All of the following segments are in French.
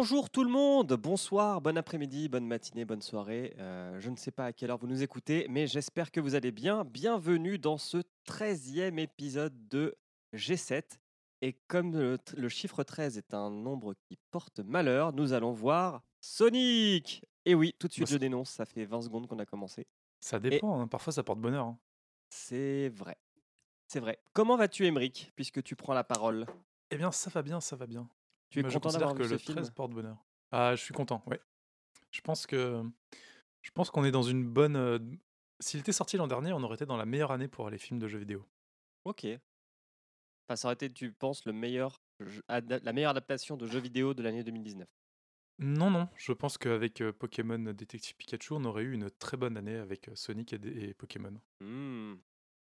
Bonjour tout le monde, bonsoir, bon après-midi, bonne matinée, bonne soirée. Euh, je ne sais pas à quelle heure vous nous écoutez, mais j'espère que vous allez bien. Bienvenue dans ce 13e épisode de G7. Et comme le, le chiffre 13 est un nombre qui porte malheur, nous allons voir Sonic Et oui, tout de suite Bah, je dénonce, ça fait 20 secondes qu'on a commencé. Ça dépend, hein, parfois ça porte bonheur. hein. C'est vrai. C'est vrai. Comment vas-tu, Emeric, puisque tu prends la parole? Eh bien, ça va bien, ça va bien. Tu es content d'avoir que vu ce le film? 13 porte bonheur. Ah, je suis content, ouais. Je pense que je pense qu'on est dans une bonne. euh, S'il était sorti l'an dernier, on aurait été dans la meilleure année pour les films de jeux vidéo. Ok. Enfin, ça aurait été, tu penses, le meilleur, la meilleure adaptation de jeux vidéo de l'année 2019. Non, non, je pense qu'avec euh, Pokémon Détective Pikachu, on aurait eu une très bonne année avec euh, Sonic et, et Pokémon. Hmm.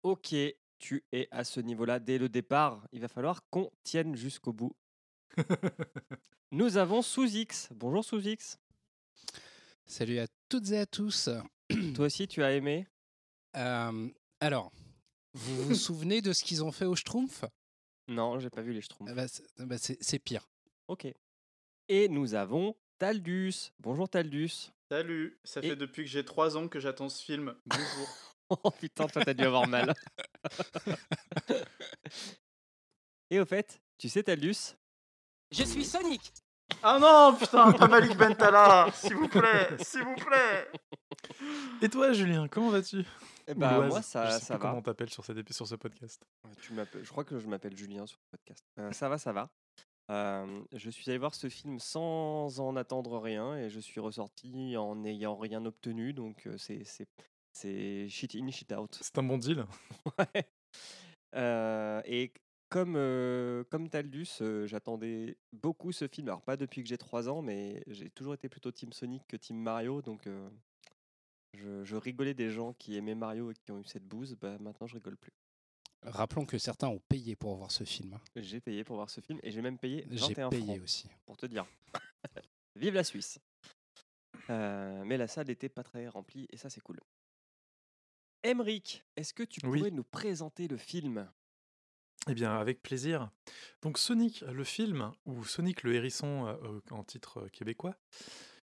Ok, tu es à ce niveau-là dès le départ. Il va falloir qu'on tienne jusqu'au bout. Nous avons Sous-X. Bonjour Sous-X. Salut à toutes et à tous. Toi aussi, tu as aimé? Euh, alors, vous vous souvenez de ce qu'ils ont fait au Schtroumpf? Non, j'ai pas vu les Schtroumpfs. Ah bah, c'est- ah bah, C'est c'est pire. Ok. Et nous avons Taldus. Bonjour Taldus. Salut, ça Et- fait depuis que j'ai 3 ans que j'attends ce film. Bonjour. Oh putain, toi t'as dû avoir mal. Et au fait, tu sais Taldus Je suis Sonic ah non, putain, pas Malik Bentala, s'il vous plaît, s'il vous plaît. Et toi, Julien, comment vas-tu? Eh bah, Loise, moi je ça, sais ça plus va. comment on t'appelle sur, cette sur ce podcast. Tu je crois que je m'appelle Julien sur le podcast. Euh, ça va, ça va. Euh, je suis allé voir ce film sans en attendre rien et je suis ressorti en n'ayant rien obtenu. Donc euh, c'est c'est c'est shit in shit out. C'est un bon deal. Ouais. Euh, et comme euh, comme Taldus, euh, j'attendais beaucoup ce film. Alors pas depuis que j'ai 3 ans, mais j'ai toujours été plutôt Team Sonic que Team Mario. Donc euh, je, je rigolais des gens qui aimaient Mario et qui ont eu cette bouse. Bah, maintenant je rigole plus. Rappelons que certains ont payé pour voir ce film. hein. J'ai payé pour voir ce film et j'ai même payé J'ai 21 payé francs aussi. pour te dire. Vive la Suisse. Euh, mais la salle n'était pas très remplie et ça c'est cool. Emric, est-ce que tu Oui. pourrais nous présenter le film? Eh bien, avec plaisir. Donc, Sonic, le film, ou Sonic le hérisson euh, euh, en titre euh, québécois,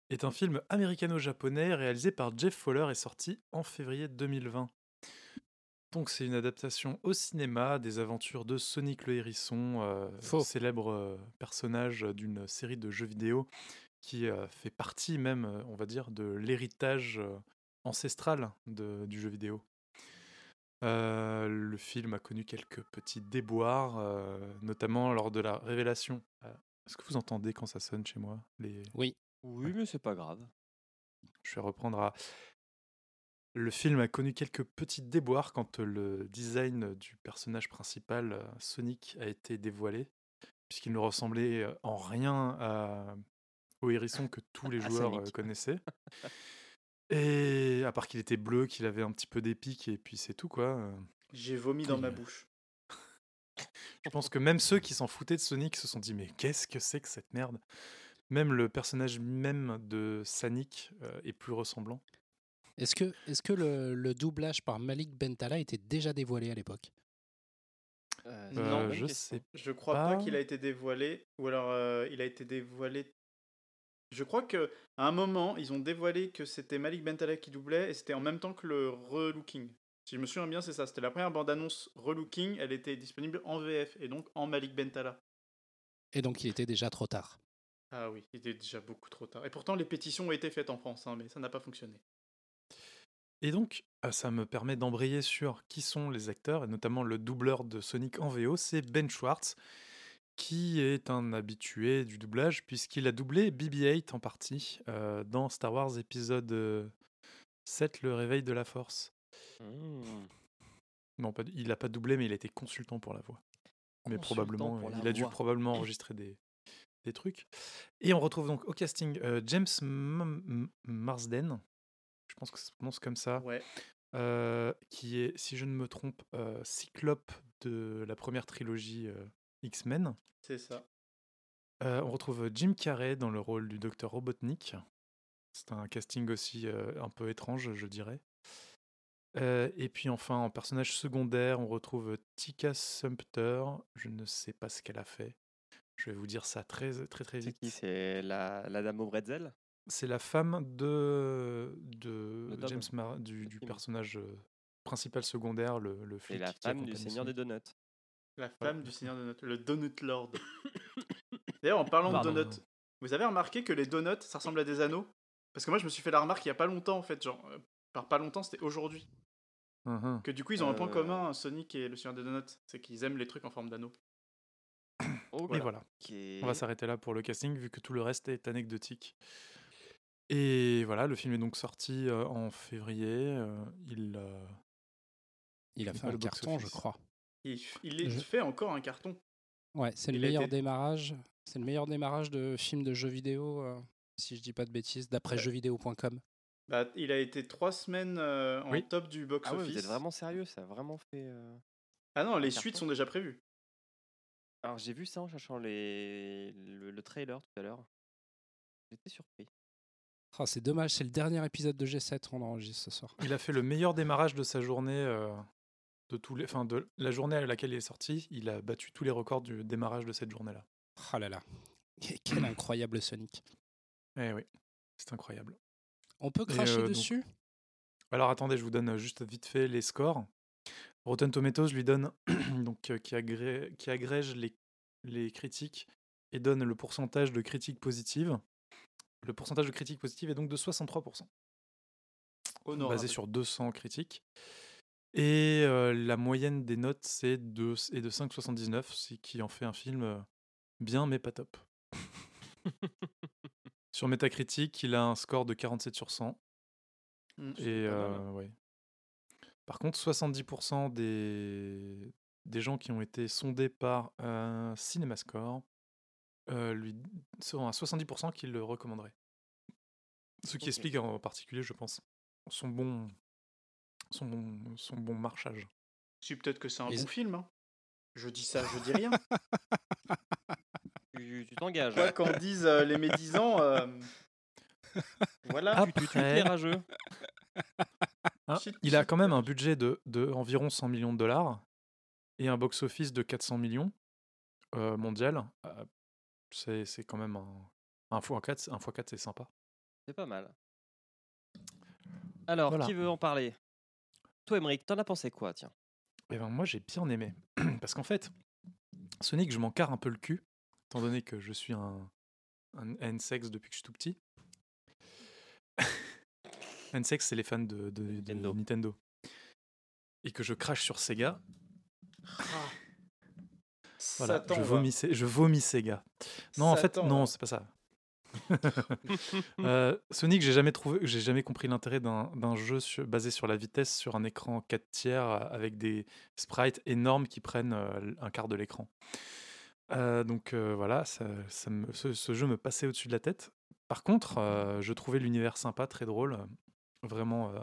est un film américano-japonais réalisé par Jeff Fowler et sorti en février 2020. Donc, c'est une adaptation au cinéma des aventures de Sonic le hérisson, euh, célèbre euh, personnage d'une série de jeux vidéo qui fait partie même, on va dire, de l'héritage ancestral de- du jeu vidéo. Euh, le film a connu quelques petits déboires, euh, notamment lors de la révélation. Euh, Est-ce que vous entendez quand ça sonne chez moi les... Oui, mais c'est pas grave. Je vais reprendre à... Le film a connu quelques petits déboires quand le design du personnage principal, Sonic, a été dévoilé, puisqu'il ne ressemblait en rien à- au hérisson que tous les À joueurs Sonic. connaissaient. Et à part qu'il était bleu, qu'il avait un petit peu des pics, et puis c'est tout quoi. euh. J'ai vomi dans ma Oui. bouche. Je pense que même ceux qui s'en foutaient de Sonic se sont dit mais qu'est-ce que c'est que cette merde? Même le personnage même de Sonic euh, est plus ressemblant. Est-ce que, est que le, le doublage par Malik Bentala était déjà dévoilé à l'époque? Euh, Euh, non, je question. sais. Je crois pas, Pas. qu'il a été dévoilé, ou alors euh, il a été dévoilé. Je crois que à un moment, ils ont dévoilé que c'était Malik Bentala qui doublait et c'était en même temps que le relooking. Si je me souviens bien, c'est ça. C'était la première bande-annonce relooking. Elle était disponible en VF et donc en Malik Bentala. Et donc il était déjà trop tard. Ah oui, il était déjà beaucoup trop tard. Et pourtant, les pétitions ont été faites en France, hein, mais ça n'a pas fonctionné. Et donc, euh, ça me permet d'embrayer sur qui sont les acteurs, et notamment le doubleur de Sonic en VO, c'est Ben Schwartz, qui est un habitué du doublage, puisqu'il a doublé BB-8 en partie euh, dans Star Wars épisode euh, 7, Le Réveil de la Force. Mmh. Non, pas, il n'a pas doublé, mais il a été consultant pour la voix. Mais Consultant probablement, euh, il a dû probablement enregistrer des, des trucs. Et on retrouve donc au casting euh, James M- Marsden, je pense que ça se prononce comme ça, Ouais. euh, qui est, si je ne me trompe, euh, Cyclope de la première trilogie euh, X-Men. C'est ça. Euh, on retrouve Jim Carrey dans le rôle du docteur Robotnik. C'est un casting aussi euh, un peu étrange, je dirais. Euh, et puis enfin, en personnage secondaire, on retrouve Tika Sumpter. Je ne sais pas ce qu'elle a fait. Je vais vous dire ça très très très C'est vite. qui C'est la, la dame au bretzel? C'est la femme de, de James Mar du, du personnage euh, principal secondaire, le, le Et flic. la qui femme du Seigneur des. Donuts. La femme du Seigneur Donut, le Donut Lord. D'ailleurs, en parlant Pardon. de donuts, vous avez remarqué que les donuts, ça ressemble à des anneaux? Parce que moi, je me suis fait la remarque il y a pas longtemps, en fait. Genre, euh, par pas longtemps, c'était aujourd'hui. Mhm. Que du coup, ils ont un point Euh. commun, Sonic et le Seigneur des Donuts. C'est qu'ils aiment les trucs en forme d'anneaux. Ok. Et voilà. On va s'arrêter là pour le casting, vu que tout le reste est anecdotique. Et voilà, le film est donc sorti euh, en février. euh, il, euh, Il a fait pas un le carton, je box-office. Il, il est- Je- il fait encore un carton. Ouais, c'est le meilleur été- démarrage. C'est le meilleur démarrage de film de jeux vidéo, euh, si je dis pas de bêtises, d'après Ouais. jeuxvideo.com. Bah, il a été trois semaines euh, en Oui. top du Ah ouais, box-office. vous êtes vraiment sérieux Ça a vraiment fait. euh, Ah non, les suites sont déjà prévues. Alors j'ai vu ça en cherchant les... le, le trailer tout à l'heure. J'étais surpris. Ah, c'est dommage, c'est le dernier épisode de G7 qu'on enregistre ce soir. il a fait le meilleur démarrage de sa journée, euh, de, tous les, enfin, de la journée à laquelle il est sorti. Il a battu tous les records du démarrage de cette journée-là. Ah là là. Quel incroyable Sonic. Eh oui, c'est incroyable. On peut cracher euh, donc- dessus? Alors attendez, je vous donne juste vite fait les scores. Rotten Tomatoes lui donne, donc, euh, qui, agré- qui agrège les, les critiques et donne le pourcentage de critiques positives. Le pourcentage de critiques positives est donc de 63%, Honorable. basé sur 200 critiques. Et euh, la moyenne des notes c'est de, est de 5,79, ce qui en fait un film bien mais pas top. sur Metacritic, il a un score de 47 sur 100. Mm, c'est Et euh, ouais. Par contre, 70% des, des gens qui ont été sondés par un CinemaScore euh, lui seront à 70% qu'ils le recommanderaient. Ce qui explique en particulier, je pense, son bon, son bon, son bon marchage. Si, peut-être que c'est un Et bon film. hein. Je dis ça, je dis rien. Tu t'engages. Quoi qu'en disent euh, les médisants. euh, Voilà. Ah, Tu, tu, tu Après- es rageux. Hein, il a quand même un shit. budget de, de environ 100 millions de dollars et un box-office de 400 millions euh, mondial. Euh, c'est c'est quand même un, un x4, un x4 c'est sympa. C'est pas mal. Alors, Voilà. qui veut en parler? Toi, Emmerich, t'en as pensé quoi, tiens? Eh ben, moi, j'ai bien aimé. Parce qu'en fait, Sonic, je m'en carre un peu le cul, étant donné que je suis un, un N-sex depuis que je suis tout petit. N-sex, c'est les fans de, de- de Nintendo. Nintendo. Et que je crache sur Sega. Ah. Voilà, Satan, je, vomis, Se- je vomis Sega. Non, en fait, non, c'est pas ça. Euh, Sonic, j'ai jamais trouvé, j'ai jamais compris l'intérêt d'un jeu basé sur la vitesse sur un écran 4 tiers euh, avec des sprites énormes qui prennent euh, un quart de l'écran. Donc voilà, ce, jeu me passait au-dessus de la tête. Par contre, je trouvais l'univers sympa, très drôle, vraiment,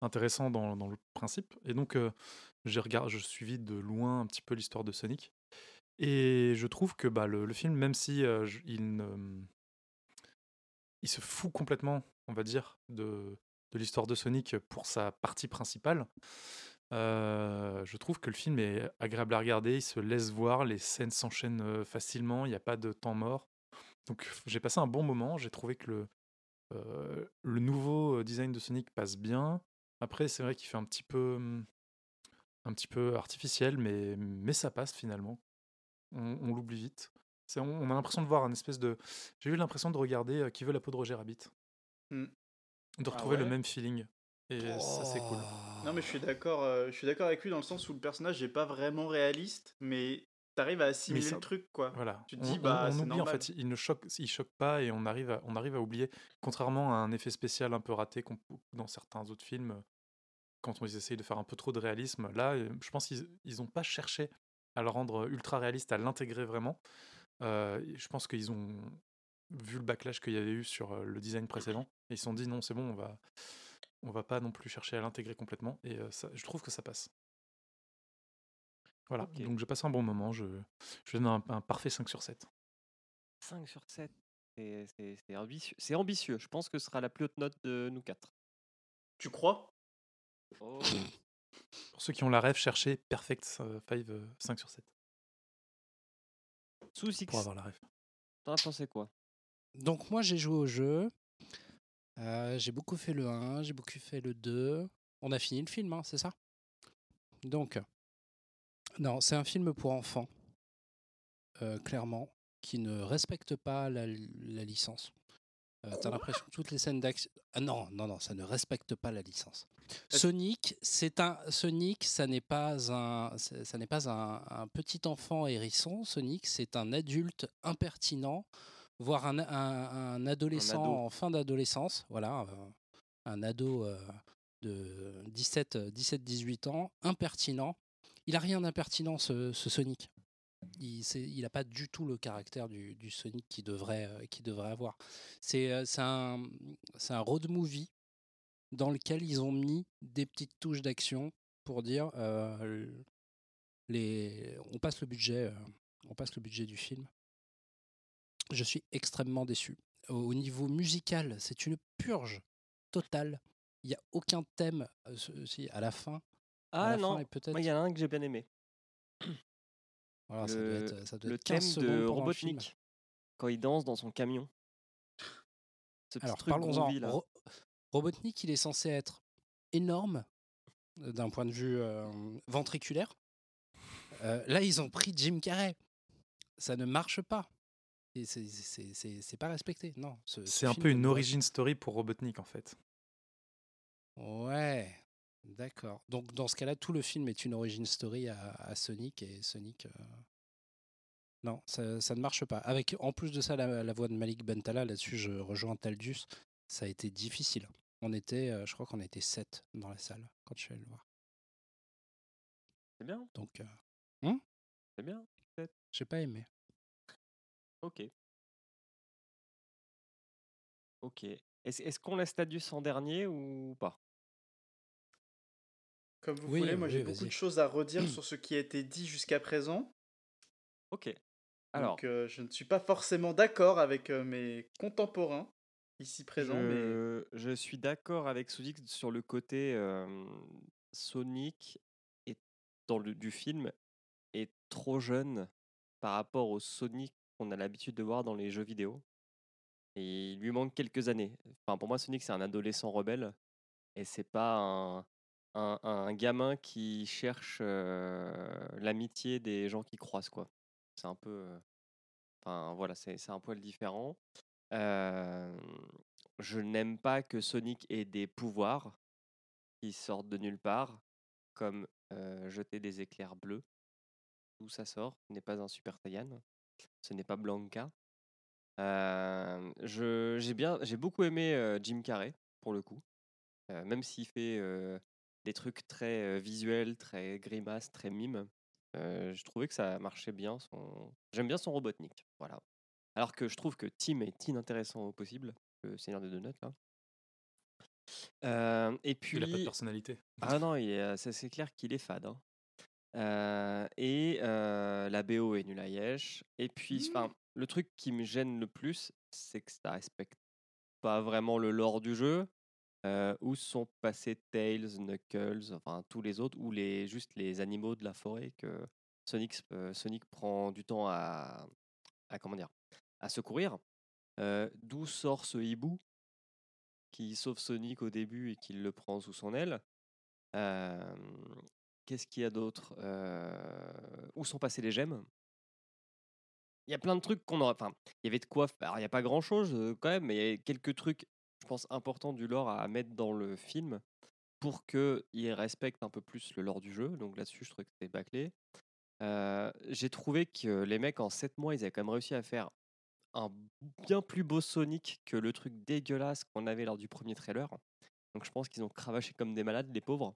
intéressant dans, le principe. Et donc, j'ai je suivis de loin un petit peu l'histoire de Sonic. Et je trouve que bah, le, film, même si il, ne- il se fout complètement, on va dire, de, de l'histoire de Sonic pour sa partie principale, je trouve que le film est agréable à regarder, il se laisse voir, les scènes s'enchaînent facilement, il n'y a pas de temps mort. Donc j'ai passé un bon moment, j'ai trouvé que le, le nouveau design de Sonic passe bien. Après, c'est vrai qu'il fait un petit peu, hum, un petit peu artificiel, mais, mais ça passe finalement. On, on l'oublie vite. C'est- On, on a l'impression de voir un espèce de. J'ai eu l'impression de regarder euh, Qui veut la peau de Roger Rabbit. Hmm. De Ah retrouver le même feeling. Et ça, c'est cool. Oh. Non mais je suis d'accord, euh, je suis d'accord avec lui dans le sens où le personnage n'est pas vraiment réaliste, mais t'arrives à assimiler ça- le truc quoi. Voilà. Tu te dis, on, bah, on oublie en fait, il ne choque, il choque pas et on arrive à, on arrive à oublier. Contrairement à un effet spécial un peu raté qu'on- dans certains autres films, quand on ils essayent de faire un peu trop de réalisme, là, euh, je pense qu'ils ils ont pas cherché à le rendre ultra réaliste, à l'intégrer vraiment. Euh, je pense qu'ils ont vu le backlash qu'il y avait eu sur le design précédent et ils se sont dit non, c'est bon, on va, on va pas non plus chercher à l'intégrer complètement et euh, ça, je trouve que ça passe. Voilà, donc j'ai passé un bon moment, je, je donne un, un parfait 5 sur 7. 5 sur 7. C'est- C'est c'est ambitieux. C'est ambitieux. Je pense que ce sera la plus haute note de nous quatre. Tu crois? Oh. Pour ceux qui ont la rêve, cherchez Perfect 5, 5 sur 7. Sous Six, pour avoir la ref. t'en as pensé quoi? Donc moi j'ai joué au jeu. Euh, j'ai beaucoup fait le 1, j'ai beaucoup fait le 2. On a fini le film, hein, c'est ça? Donc, non, c'est un film pour enfants, euh, clairement, qui ne respecte pas la, la licence. Euh, T'as l'impression que toutes les scènes d'action. Ah non, non, non, ça ne respecte pas la licence. Sonic, c'est un Sonic, ça n'est pas un, ça n'est pas un, un petit enfant hérisson. Sonic, c'est un adulte impertinent, voire un, un- un adolescent ado. en fin d'adolescence. Voilà, un ado euh, de 17, 17, 18 ans, impertinent. Il a rien d'impertinent ce, ce Sonic. Il n'a pas du tout le caractère du, du Sonic qu'il devrait, euh, devrait avoir. C'est euh, c'est un, road movie dans lequel ils ont mis des petites touches d'action pour dire euh, les, on passe le budget, on passe le budget du film. Je suis extrêmement déçu. Au, au niveau musical, c'est une purge totale. Il n'y a aucun thème si, à la fin. à Ah la non, il y en a un que j'ai bien aimé. Voilà, ça doit le- être, ça doit Le être 15 thème de. Robotnik, quand il danse dans son camion. Ce petit Alors truc parlons-en. groovy, là. Ro- Robotnik, il est censé être énorme euh, d'un point de vue euh, ventriculaire. Euh, là, ils ont pris Jim Carrey. Ça ne marche pas. C'est- pas respecté. Non. ce- ce C'est un peu une origin story pour Robotnik en fait. Ouais. D'accord. Donc dans ce cas-là, tout le film est une origin story à, à Sonic et Sonic. euh, Non, ça, ça ne marche pas. Avec en plus de ça la, la voix de Malik Bentala, là-dessus je rejoins Taldius. Ça a été difficile. On était, euh, je crois qu'on était 7 dans la salle quand je suis allé le voir. C'est bien, Donc euh, c'est bien. j'ai pas aimé. Ok. Ok. Est-ce est-ce qu'on laisse Tadius en dernier ou pas? Comme vous Oui, voulez, moi oui, j'ai beaucoup de choses à redire sur ce qui a été dit jusqu'à présent. Ok. Alors, Donc euh, je ne suis pas forcément d'accord avec euh, mes contemporains ici présents, mais je, suis d'accord avec Soudix sur le côté euh, Sonic est, dans le, du film est trop jeune par rapport au Sonic qu'on a l'habitude de voir dans les jeux vidéo. Et il lui manque quelques années. Enfin, pour moi, Sonic, c'est un adolescent rebelle. Et c'est pas un, un, gamin qui cherche l'amitié des gens qui croisent, quoi. C'est un peu. Enfin, voilà, c'est un poil différent. Je n'aime pas que Sonic ait des pouvoirs qui sortent de nulle part, comme jeter des éclairs bleus. D'où ça sort Ce n'est pas un Super Saiyan. Ce n'est pas Blanca. Euh, j'ai beaucoup aimé Jim Carrey pour le coup, même s'il fait des trucs très visuels, très grimaces, très mimes. euh, je trouvais que ça marchait bien. Son... J'aime bien son Robotnik, voilà. Alors que je trouve que Tim est inintéressant au possible, le Seigneur des Donuts là. Euh, et puis, Il a pas de personnalité. ah non, c'est clair qu'il est fade. hein. Euh, et la BO est nulle à Yesh. Et puis, enfin, le truc qui me gêne le plus, c'est que ça respecte pas vraiment le lore du jeu. Où sont passés Tails, Knuckles, enfin tous les autres, ou les, juste les animaux de la forêt que Sonic, Sonic prend du temps à, comment dire, à secourir? D'où sort ce hibou qui sauve Sonic au début et qui le prend sous son aile? Qu'est-ce qu'il y a d'autre? Où sont passées les gemmes? Il y a plein de trucs qu'on aurait. Enfin, il y avait de quoi. Alors, Il n'y a pas grand-chose euh, quand même, mais il y a quelques trucs, pense, importants du lore à mettre dans le film pour qu'il respecte un peu plus le lore du jeu. Donc là-dessus, je trouvais que c'était bâclé. Euh, J'ai trouvé que les mecs, en 7 mois, ils avaient quand même réussi à faire un bien plus beau Sonic que le truc dégueulasse qu'on avait lors du premier trailer. Donc je pense qu'ils ont cravaché comme des malades, les pauvres.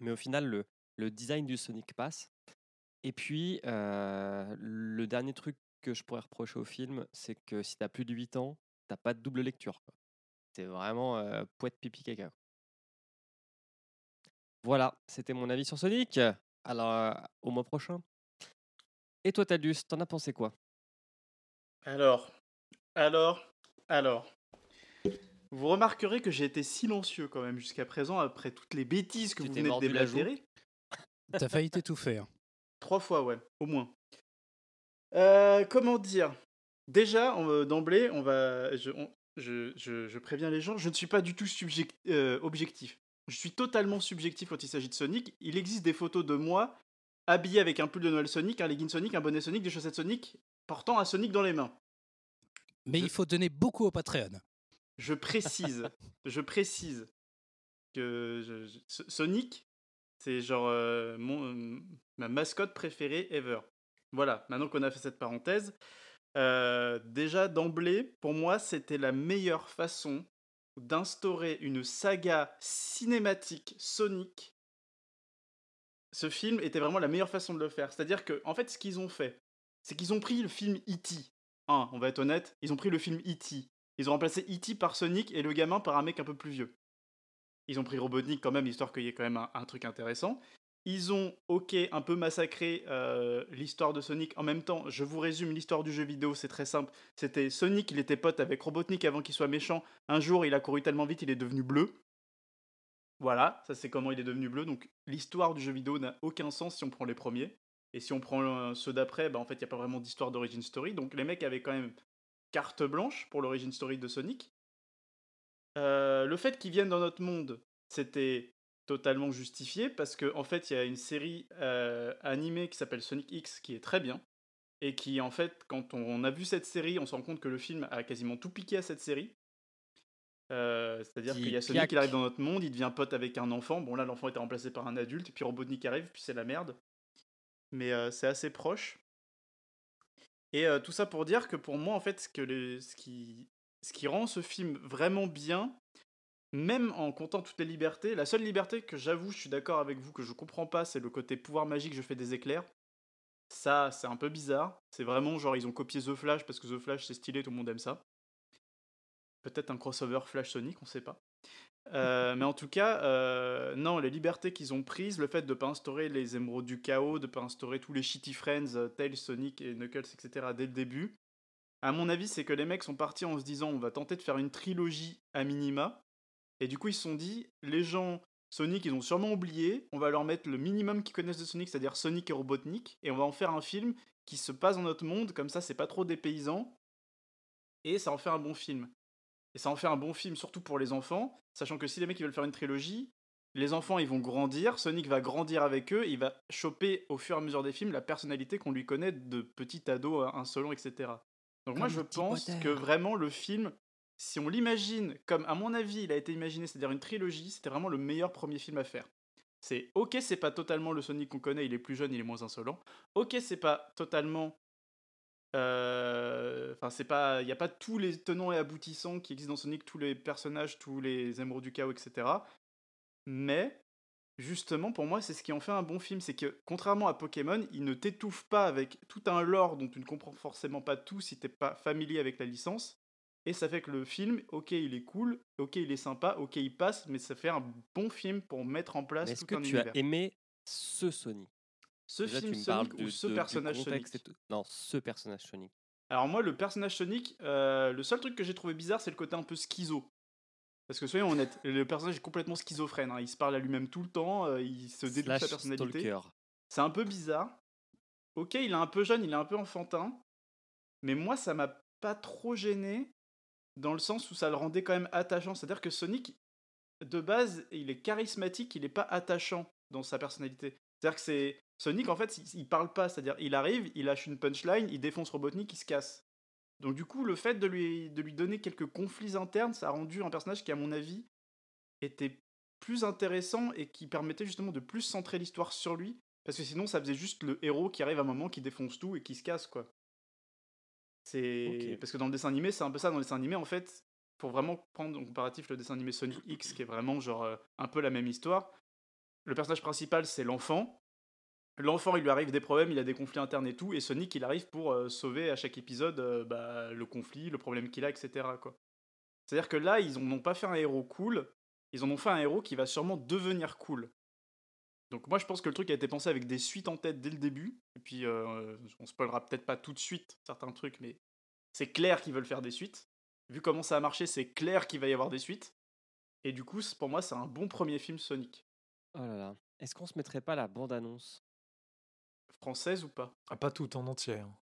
Mais au final, le, design du Sonic passe. Et puis, euh, le dernier truc que je pourrais reprocher au film, c'est que si t'as plus de 8 ans, t'as pas de double lecture. C'est vraiment euh, poète pipi caca. quoi. Voilà, c'était mon avis sur Sonic. Alors, euh, au mois prochain. Et toi, Tadus, t'en as pensé quoi? Alors, alors, alors. Vous remarquerez que j'ai été silencieux quand même jusqu'à présent après toutes les bêtises que Tu vous venez de déblatérer. T'as failli t'étouffer. hein. Trois fois, ouais, au moins. Euh, comment dire? Déjà, on- euh, d'emblée, on va. Je, on- je, je- je préviens les gens, je ne suis pas du tout subject- euh, objectif. Je suis totalement subjectif quand il s'agit de Sonic. Il existe des photos de moi habillé avec un pull de Noël Sonic, un legging Sonic, un bonnet Sonic, des chaussettes Sonic, portant un Sonic dans les mains. Mais il faut donner beaucoup au Patreon. Je précise, je précise que Sonic, c'est genre euh, mon, euh, ma mascotte préférée ever. Voilà, maintenant qu'on a fait cette parenthèse, euh, déjà d'emblée, pour moi, c'était la meilleure façon d'instaurer une saga cinématique Sonic. Ce film était vraiment la meilleure façon de le faire. C'est-à-dire que, en fait, ce qu'ils ont fait, c'est qu'ils ont pris le film E.T. On va être honnête, ils ont pris le film E.T. Ils ont remplacé E.T. par Sonic et le gamin par un mec un peu plus vieux. Ils ont pris Robotnik quand même, histoire qu'il y ait quand même un truc intéressant. Ils ont, ok, un peu massacré euh, l'histoire de Sonic. En même temps, je vous résume l'histoire du jeu vidéo, c'est très simple. C'était Sonic, il était pote avec Robotnik avant qu'il soit méchant. Un jour, il a couru tellement vite, il est devenu bleu. Voilà, ça c'est comment il est devenu bleu. Donc l'histoire du jeu vidéo n'a aucun sens si on prend les premiers. Et si on prend euh, ceux d'après, bah, en fait, il n'y a pas vraiment d'histoire d'origin story. Donc les mecs avaient quand même carte blanche pour l'origin story de Sonic. Euh, le fait qu'ils viennent dans notre monde, c'était totalement justifié parce qu'en en fait, il y a une série euh, animée qui s'appelle Sonic X qui est très bien. Et qui, en fait, quand on a vu cette série, on se rend compte que le film a quasiment tout piqué à cette série. Euh, C'est-à-dire Qui qu'il y a Sonic qui arrive dans notre monde, il devient pote avec un enfant. Bon, là, l'enfant était remplacé par un adulte, et puis Robotnik arrive, puis c'est la merde. Mais euh, c'est assez proche. Et tout ça pour dire que pour moi, en fait, ce, que les- ce, qui, ce qui rend ce film vraiment bien, même en comptant toutes les libertés, la seule liberté que j'avoue, je suis d'accord avec vous, que je comprends pas, c'est le côté pouvoir magique, je fais des éclairs. Ça, c'est un peu bizarre. C'est vraiment genre, ils ont copié The Flash parce que The Flash c'est stylé, tout le monde aime ça. Peut-être un crossover Flash Sonic, on sait pas. Euh, mais en tout cas, euh, non, les libertés qu'ils ont prises, le fait de ne pas instaurer les émeraudes du chaos, de ne pas instaurer tous les shitty friends, euh, Tails, Sonic et Knuckles, etc. dès le début, à mon avis, c'est que les mecs sont partis en se disant on va tenter de faire une trilogie à minima. Et du coup, ils se sont dit, les gens, Sonic, ils ont sûrement oublié, on va leur mettre le minimum qu'ils connaissent de Sonic, c'est-à-dire Sonic et Robotnik, et on va en faire un film qui se passe dans notre monde, comme ça, c'est pas trop dépaysant, et ça en fait un bon film. Et ça en fait un bon film, surtout pour les enfants, sachant que si les mecs ils veulent faire une trilogie, les enfants ils vont grandir, Sonic va grandir avec eux, il va choper au fur et à mesure des films la personnalité qu'on lui connaît de petit ado insolent, etc. Donc moi je pense que vraiment le film, si on l'imagine comme à mon avis il a été imaginé, c'est-à-dire une trilogie, c'était vraiment le meilleur premier film à faire. C'est ok, c'est pas totalement le Sonic qu'on connaît, il est plus jeune, il est moins insolent. Ok, c'est pas totalement euh, Enfin, c'est pas, il y a pas tous les tenants et aboutissants qui existent dans Sonic, tous les personnages, tous les émeraudes du chaos, etc. Mais justement, pour moi, c'est ce qui en fait un bon film, c'est que contrairement à Pokémon, il ne t'étouffe pas avec tout un lore dont tu ne comprends forcément pas tout si t'es pas familier avec la licence. Et ça fait que le film, ok, il est cool, ok, il est sympa, ok, il passe, mais ça fait un bon film pour mettre en place Est-ce tout que un tu univers. as aimé ce Sonic? Ce Déjà, film Sonic de- ou ce de- personnage Sonic? Non, ce personnage Sonic. Alors moi, le personnage Sonic, euh, le seul truc que j'ai trouvé bizarre, c'est le côté un peu schizo. Parce que soyons honnêtes, le personnage est complètement schizophrène. hein. Il se parle à lui-même tout le temps, euh, il se Slash sa personnalité. C'est un peu bizarre. Ok, il est un peu jeune, il est un peu enfantin. Mais moi, ça m'a pas trop gêné, dans le sens où ça le rendait quand même attachant. C'est-à-dire que Sonic, de base, il est charismatique, il est pas attachant dans sa personnalité. C'est-à-dire que c'est. Sonic, en fait, il parle pas. C'est-à-dire, il arrive, il lâche une punchline, il défonce Robotnik, il se casse. Donc, du coup, le fait de lui, de lui donner quelques conflits internes, ça a rendu un personnage qui, à mon avis, était plus intéressant et qui permettait justement de plus centrer l'histoire sur lui. Parce que sinon, ça faisait juste le héros qui arrive à un moment, qui défonce tout et qui se casse, quoi. C'est. Parce que dans le dessin animé, c'est un peu ça. Dans le dessin animé, en fait, pour vraiment prendre en comparatif le dessin animé Sonic X, qui est vraiment genre euh, un peu la même histoire, le personnage principal, c'est l'enfant. L'enfant, il lui arrive des problèmes, il a des conflits internes et tout, et Sonic, il arrive pour euh, sauver à chaque épisode euh, bah, le conflit, le problème qu'il a, etc. quoi. C'est-à-dire que là, ils n'ont pas fait un héros cool, ils en ont fait un héros qui va sûrement devenir cool. Donc moi, je pense que le truc a été pensé avec des suites en tête dès le début, et puis euh, on spoilera peut-être pas tout de suite certains trucs, mais c'est clair qu'ils veulent faire des suites. Vu comment ça a marché, c'est clair qu'il va y avoir des suites. Et du coup, pour moi, c'est un bon premier film Sonic. Oh là là. Est-ce qu'on se mettrait pas la bande-annonce? Française ou pas? Ah, pas tout en entier. hein.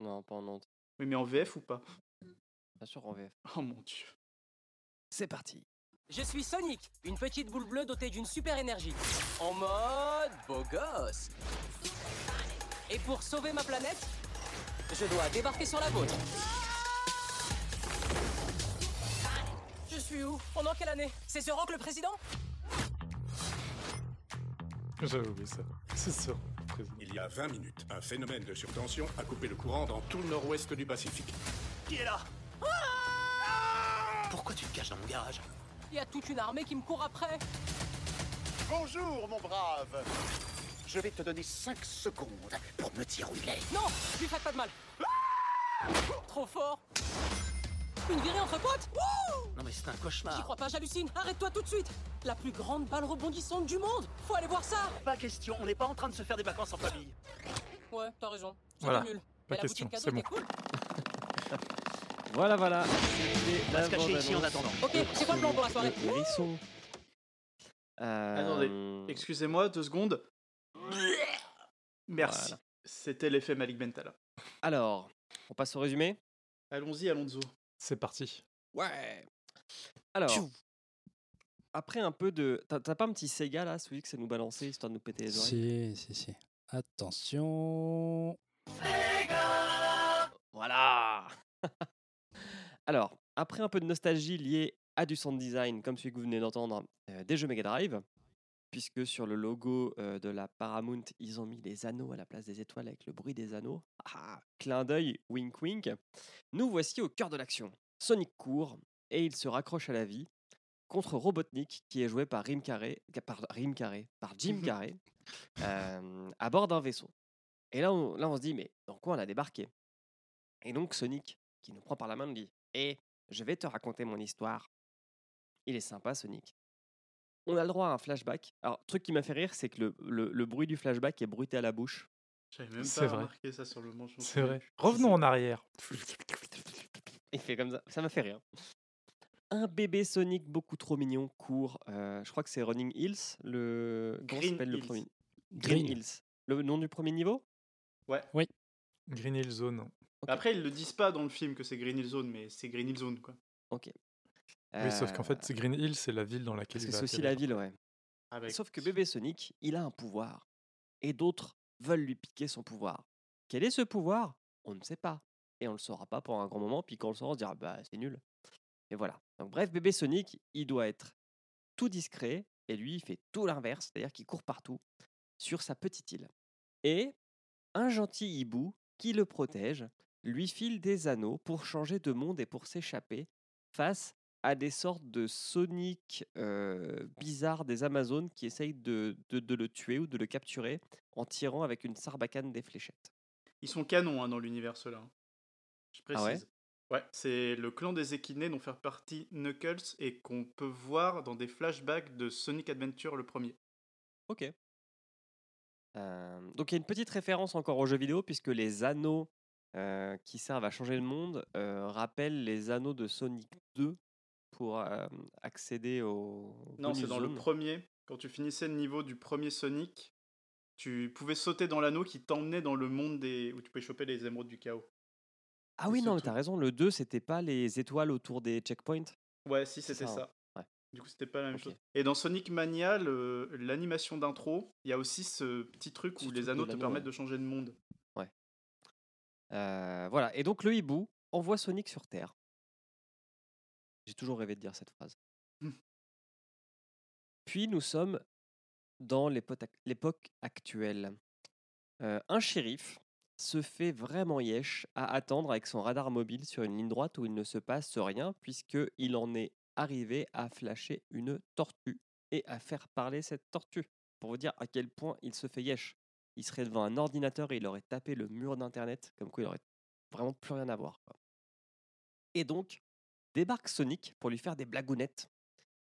Non, pas en Nantes. Oui, mais en VF ou pas? Bien sûr en VF. Oh mon dieu. C'est parti. Je suis Sonic, une petite boule bleue dotée d'une super énergie. En mode beau gosse. Et pour sauver ma planète, je dois débarquer sur la vôtre. Je suis où? Pendant quelle année? C'est ce Rock le président? J'avais oublié ça. C'est ça. président. Il y a 20 minutes, un phénomène de surtension a coupé le courant dans tout le nord-ouest du Pacifique. Qui est là? Pourquoi tu te caches dans mon garage? Il y a toute une armée qui me court après. Bonjour, mon brave Je vais te donner 5 secondes pour me dire où il est. Non, lui faites pas de mal. Trop fort. Une virée entre potes Wouh Non mais c'est un J'y cauchemar. crois pas, j'hallucine. Arrête-toi tout de suite. La plus grande balle rebondissante du monde. Faut aller voir ça. Pas question, on n'est pas en train de se faire des vacances en famille. Ouais, t'as raison. C'est Voilà, nul. pas Mais la question, boutique c'est cadeau bon. cool. Voilà, voilà. On va la se cacher ici en attendant. Ok, c'est quoi le plan pour la soirée. Euh, Excusez-moi, deux secondes. Merci. Voilà. C'était l'effet Malik Bentala. Alors, on passe au résumé Allons-y, Alonso. C'est parti. Ouais. Alors, Tchou. après un peu de. T'as pas un petit Sega là, celui que ça nous balançait histoire de nous péter les oreilles Si, si, si. Attention. Voilà Alors, après un peu de nostalgie liée à du sound design, comme celui que vous venez d'entendre, euh, des jeux Mega Drive, puisque sur le logo euh, de la Paramount, ils ont mis les anneaux à la place des étoiles avec le bruit des anneaux. Ah, clin d'œil, wink wink. Nous voici au cœur de l'action. Sonic court et il se raccroche à la vie contre Robotnik, qui est joué par Rim Carré, par Rim Carré, par Jim Carrey, euh, à bord d'un vaisseau. Et là on, là, on se dit, mais dans quoi on a débarqué? Et donc Sonic, qui nous prend par la main, nous dit, je vais te raconter mon histoire. Il est sympa, Sonic. On a le droit à un flashback. Alors, truc qui m'a fait rire, c'est que le, le- le bruit du flashback est bruité à la bouche. J'avais même C'est pas vrai. remarqué ça sur le manche. C'est vrai. Revenons en arrière. Il fait comme ça. Ça m'a fait rire. Un bébé Sonic beaucoup trop mignon court. euh, je crois que c'est Running Hills. Le... Comment Green s'appelle le Hills. premier? Green Hills. Le nom du premier niveau? Green Hill Zone. Après, ils le disent pas dans le film que c'est Green Hill Zone, mais c'est Green Hill Zone, quoi. Oui, sauf qu'en Euh, fait, c'est Green Hill, c'est la ville dans laquelle il va c'est aussi la ville, ouais. Avec... Sauf que bébé Sonic, il a un pouvoir. Et d'autres veulent lui piquer son pouvoir. Quel est ce pouvoir? On ne sait pas. Et on le saura pas pendant un grand moment. Puis quand on le saura, on se dira, bah c'est nul. Et voilà. Donc bref, bébé Sonic, il doit être tout discret. Et lui, il fait tout l'inverse. C'est-à-dire qu'il court partout sur sa petite île. Et un gentil hibou qui le protège lui file des anneaux pour changer de monde et pour s'échapper face à des sortes de Sonic euh, bizarres des Amazones qui essayent de, de- de le tuer ou de le capturer en tirant avec une sarbacane des fléchettes. Ils sont canons hein, dans l'univers, ceux-là. hein. Je Ah ouais? précise. ouais, c'est le clan des équidnés dont faire partie Knuckles et qu'on peut voir dans des flashbacks de Sonic Adventure le premier. Ok. Euh, donc il y a une petite référence encore aux jeux vidéo puisque les anneaux euh, qui servent à changer le monde euh, rappellent les anneaux de Sonic 2 pour euh, accéder au Non, c'est dans le premier. Quand tu finissais le niveau du premier Sonic, tu pouvais sauter dans l'anneau qui t'emmenait dans le monde des... où tu pouvais choper les émeraudes du chaos. Ah oui, non, mais t'as raison, le 2 c'était pas les étoiles autour des checkpoints. Ouais, si, c'était ça, ça. ouais. Du coup, c'était pas la même chose. Et dans Sonic Mania, l'animation d'intro, il y a aussi ce petit truc Petit où les anneaux te permettent ouais. de changer de monde. Euh, voilà, et donc le hibou envoie Sonic sur Terre. J'ai toujours rêvé de dire cette phrase. Hmm. Puis nous sommes dans l'époque actuelle. Euh, un shérif se fait vraiment yesh à attendre avec son radar mobile sur une ligne droite où il ne se passe rien puisqu'il en est arrivé à flasher une tortue et à faire parler cette tortue. Pour vous dire à quel point il se fait yesh il serait devant un ordinateur et il aurait tapé le mur d'internet, comme quoi il aurait vraiment plus rien à voir. quoi. Et donc, débarque Sonic pour lui faire des blagounettes.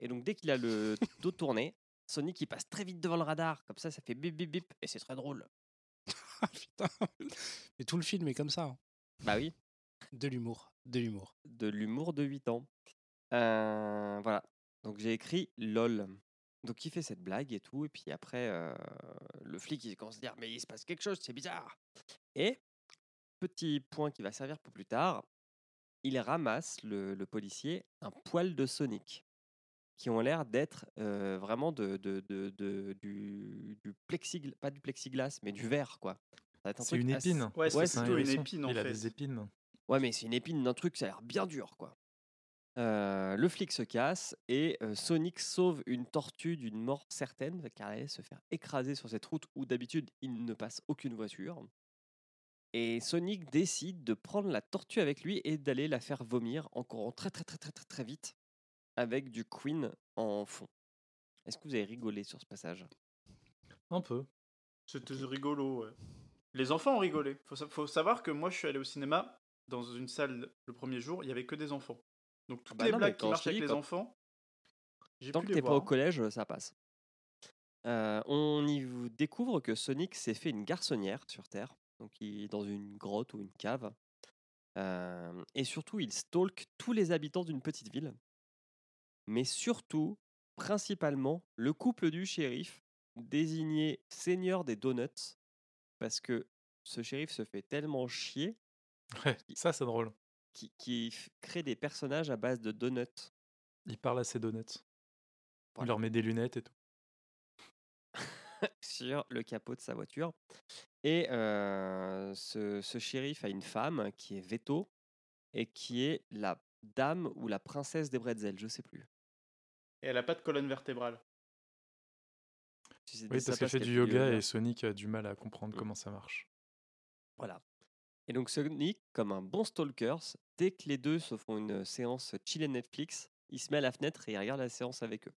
Et donc, dès qu'il a le dos tourné, Sonic il passe très vite devant le radar, comme ça, ça fait bip bip bip, et c'est très drôle. Putain. Mais tout le film est comme ça. hein. Bah oui, De l'humour. De l'humour. de l'humour de 8 ans. Euh, voilà, donc j'ai écrit LOL. Donc il fait cette blague et tout, et puis après, euh, le flic il commence à dire Mais il se passe quelque chose, c'est bizarre. Et petit point qui va servir pour plus tard, il ramasse, le, le policier, un poil de Sonic qui ont l'air d'être euh, vraiment de, de, de- de- du, du plexiglas, pas du plexiglas, mais du verre, quoi. Un C'est une assez- épine. Ouais, c'est un une épine en Il a fait. des épines. Ouais, mais c'est une épine d'un truc, ça a l'air bien dur, quoi. Euh, le flic se casse et euh, Sonic sauve une tortue d'une mort certaine, car elle allait se faire écraser sur cette route où d'habitude il ne passe aucune voiture. Et Sonic décide de prendre la tortue avec lui et d'aller la faire vomir en courant très très très très très très vite avec du Queen en fond. Est-ce que vous avez rigolé sur ce passage? Un peu. C'était rigolo, ouais. Les enfants ont rigolé. Faut, sa- faut savoir que moi, je suis allé au cinéma dans une salle le premier jour, il y avait que des enfants. Donc toutes bah les non, blagues qui marchent avec les enfants, Tant que t'es pas au voir. collège, ça passe. Euh, on y découvre que Sonic s'est fait une garçonnière sur Terre, donc il est dans une grotte ou une cave. Euh, et surtout, il stalk tous les habitants d'une petite ville. Mais surtout, principalement, le couple du shérif, désigné Seigneur des Donuts, parce que ce shérif se fait tellement chier Ouais, ça c'est drôle. F- crée des personnages à base de donuts. Il parle à ses donuts. Il Voilà. leur met des lunettes et tout. sur le capot de sa voiture. Et euh, ce, ce shérif a une femme qui est Veto et qui est la dame ou la princesse des bretzels, je sais plus. Et elle a pas de colonne vertébrale. Si Oui, parce qu'elle fait du yoga et Sonic a du mal à comprendre Mm. comment ça marche. Voilà. Et donc Sonic, comme un bon stalker, dès que les deux se font une séance chill et Netflix, il se met à la fenêtre et il regarde la séance avec eux.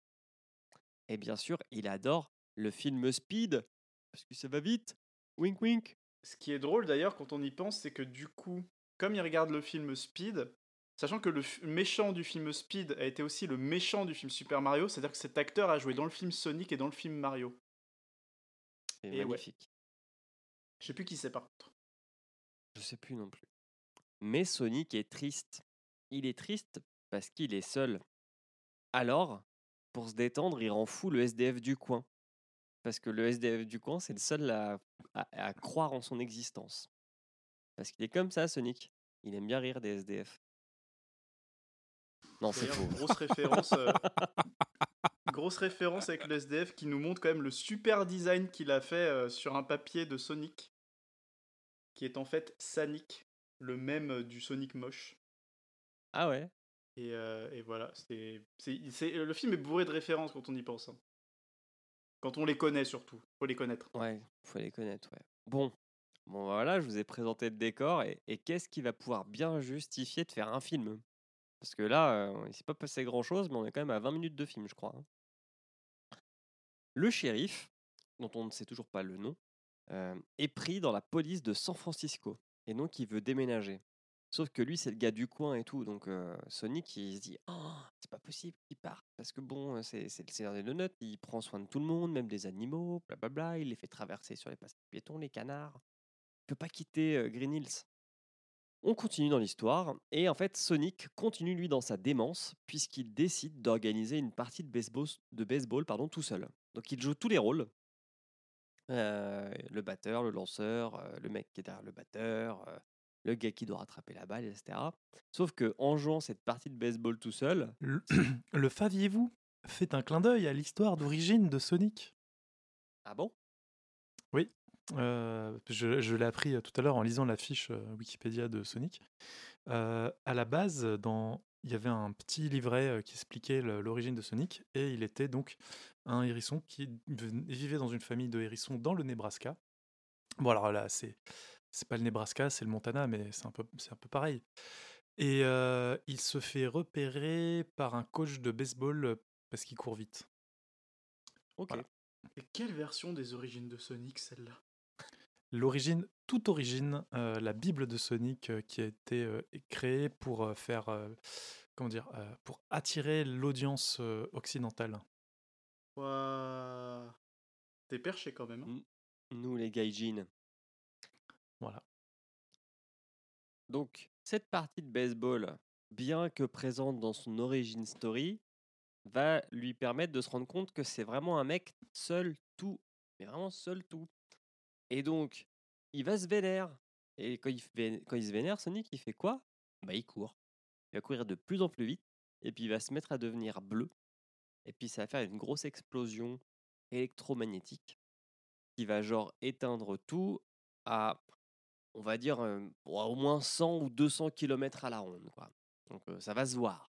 Et bien sûr, il adore le film Speed, parce que ça va vite. Wink wink. Ce qui est drôle d'ailleurs quand on y pense, c'est que du coup, comme il regarde le film Speed, sachant que le méchant du film Speed a été aussi le méchant du film Super Mario, c'est-à-dire que cet acteur a joué dans le film Sonic et dans le film Mario. C'est Et ouais. magnifique. Je sais plus qui c'est par contre. Je sais plus non plus. Mais Sonic est triste. Il est triste parce qu'il est seul. Alors, pour se détendre, il rend fou le SDF du coin. Parce que le SDF du coin, c'est le seul à, à- à croire en son existence. Parce qu'il est comme ça, Sonic. Il aime bien rire des SDF. Non, c'est faux. grosse référence, euh, grosse référence avec le SDF qui nous montre quand même le super design qu'il a fait euh, sur un papier de Sonic, qui est en fait Sanic, le même euh, du Sonic moche. Ah ouais Et, euh, et voilà, c'est, le film est bourré de références quand on y pense. hein. Quand on les connaît surtout, faut les connaître. Ouais, faut les connaître, ouais. Bon, bon voilà, je vous ai présenté le décor et, et qu'est-ce qui va pouvoir bien justifier de faire un film? Parce que là, euh, il s'est pas passé grand-chose, mais on est quand même à 20 minutes de film, je crois. hein. Le shérif, dont on ne sait toujours pas le nom, est pris dans la police de San Francisco et donc il veut déménager. Sauf que lui, c'est le gars du coin et tout, donc euh, Sonic, il se dit Oh, c'est pas possible qu'il parte, parce que bon, euh, c'est c'est le Seigneur des Donuts, il prend soin de tout le monde, même des animaux, blablabla, il les fait traverser sur les passages piétons, les canards. Il peut pas quitter euh, Green Hills. On continue dans l'histoire, et en fait, Sonic continue lui dans sa démence, puisqu'il décide d'organiser une partie de baseball, de baseball pardon, tout seul. Donc il joue tous les rôles. Euh, le batteur, le lanceur, euh, le mec qui est derrière le batteur, euh, le gars qui doit rattraper la balle, etc. Sauf que en jouant cette partie de baseball tout seul, Le, le saviez-vous fait un clin d'œil à l'histoire d'origine de Sonic? ah bon? Euh, je je l'ai appris tout à l'heure en lisant la fiche Wikipédia de Sonic. À la base, dans, il y avait un petit livret qui expliquait l'origine de Sonic, et il était donc un hérisson qui vivait dans une famille de hérissons dans le Nebraska. Bon, alors là, c'est c'est pas le Nebraska, c'est le Montana, mais c'est un peu, c'est un peu pareil. Et euh, il se fait repérer par un coach de baseball parce qu'il court vite. Ok. Voilà. Et quelle version des origines de Sonic celle-là? L'origine, toute origine, euh, la Bible de Sonic euh, qui a été euh, créée pour euh, faire, euh, comment dire, euh, pour attirer l'audience euh, occidentale. Ouah. T'es perché quand même. hein. Nous les gaijin. Voilà. Donc, cette partie de baseball, bien que présente dans son origin story, va lui permettre de se rendre compte que c'est vraiment un mec seul tout. Mais vraiment seul tout. Et donc, il va se vénère Et quand il, il se vénère, Sonic, il fait quoi? Bah, il court. Il va courir de plus en plus vite, et puis il va se mettre à devenir bleu. Et puis ça va faire une grosse explosion électromagnétique qui va genre éteindre tout à, on va dire, euh, au moins 100 ou 200 km à la ronde. Donc euh, ça va se voir.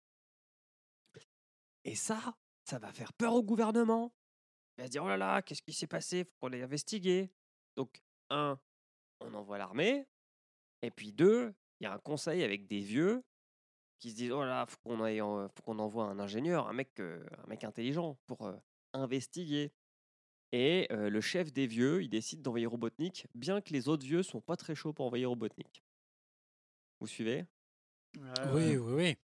Et ça, ça va faire peur au gouvernement. Il va se dire, oh là là, qu'est-ce qui s'est passé? Faut qu'on investiguer. Donc, un, on envoie l'armée. Et puis deux, il y a un conseil avec des vieux qui se disent, oh là là, faut qu'on aille en- faut qu'on envoie un ingénieur, un mec, euh, un mec intelligent pour euh, investiguer. Et euh, le chef des vieux, il décide d'envoyer Robotnik, bien que les autres vieux sont pas très chauds pour envoyer Robotnik. Vous suivez? Oui, oui, oui.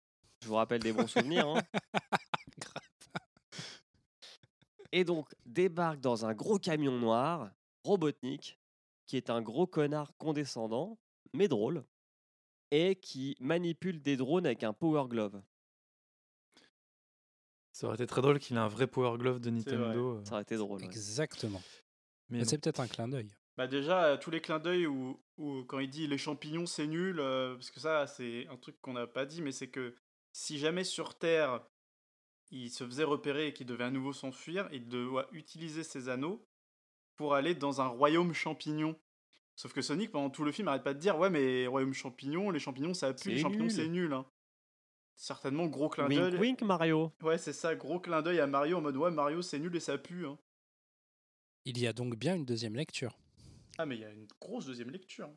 Je vous rappelle des bons souvenirs. hein. Et donc, débarque dans un gros camion noir, Robotnik, qui est un gros connard condescendant, mais drôle, et qui manipule des drones avec un Power Glove. Ça aurait été très drôle qu'il ait un vrai Power Glove de. Nintendo. euh, Ça aurait été drôle. ouais. Exactement. Mais c'est peut-être un clin d'œil. Bah déjà, euh, tous les clins d'œil où, où quand il dit les champignons c'est nul, euh, parce que ça c'est un truc qu'on n'a pas dit, mais c'est que si jamais sur Terre il se faisait repérer et qu'il devait à nouveau s'enfuir, il doit utiliser ses anneaux pour aller dans un royaume champignon. Sauf que Sonic pendant tout le film arrête pas de dire ouais mais royaume champignon, les champignons ça pue, les C'est champignons nul. c'est nul. hein. Certainement gros clin Wink d'œil. wink Mario. Ouais c'est ça, gros clin d'œil à Mario en mode ouais Mario c'est nul et ça pue. hein. Il y a donc bien une deuxième lecture. Ah mais il y a une grosse deuxième lecture.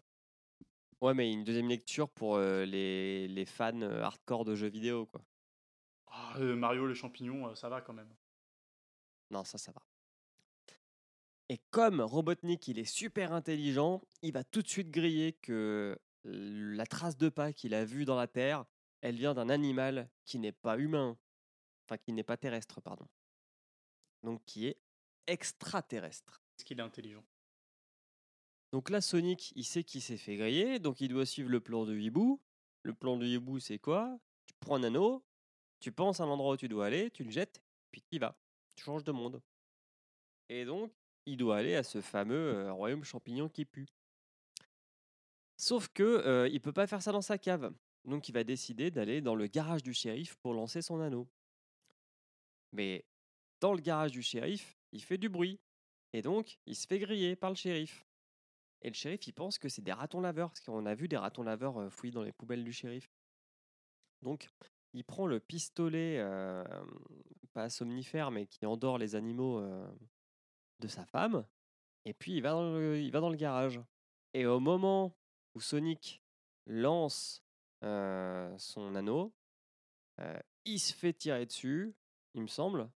Ouais, mais une deuxième lecture pour euh, les, les fans euh, hardcore de jeux vidéo, quoi. Ah, euh, Mario les champignons euh, ça va quand même. Non, ça, ça va. Et comme Robotnik, il est super intelligent, il va tout de suite griller que la trace de pas qu'il a vue dans la Terre, elle vient d'un animal qui n'est pas humain. Enfin, qui n'est pas terrestre, pardon. Donc, qui est extraterrestre. Est-ce qu'il est intelligent? Donc là, Sonic, il sait qu'il s'est fait griller, donc il doit suivre le plan de hibou. Le plan de hibou, c'est quoi? Tu prends un anneau, tu penses à l'endroit où tu dois aller, tu le jettes, puis tu y vas. Tu changes de monde. Et donc, il doit aller à ce fameux euh, royaume champignon qui pue. Sauf que euh, il peut pas faire ça dans sa cave. Donc il va décider d'aller dans le garage du shérif pour lancer son anneau. Mais dans le garage du shérif, il fait du bruit. Et donc, il se fait griller par le shérif. Et le shérif, il pense que c'est des ratons laveurs, parce qu'on a vu des ratons laveurs euh, fouiller dans les poubelles du shérif. Donc, il prend le pistolet, euh, pas somnifère, mais qui endort les animaux de sa femme, et puis il va, dans le, il va dans le garage. Et au moment où Sonic lance euh, son anneau, euh, il se fait tirer dessus, il me semble,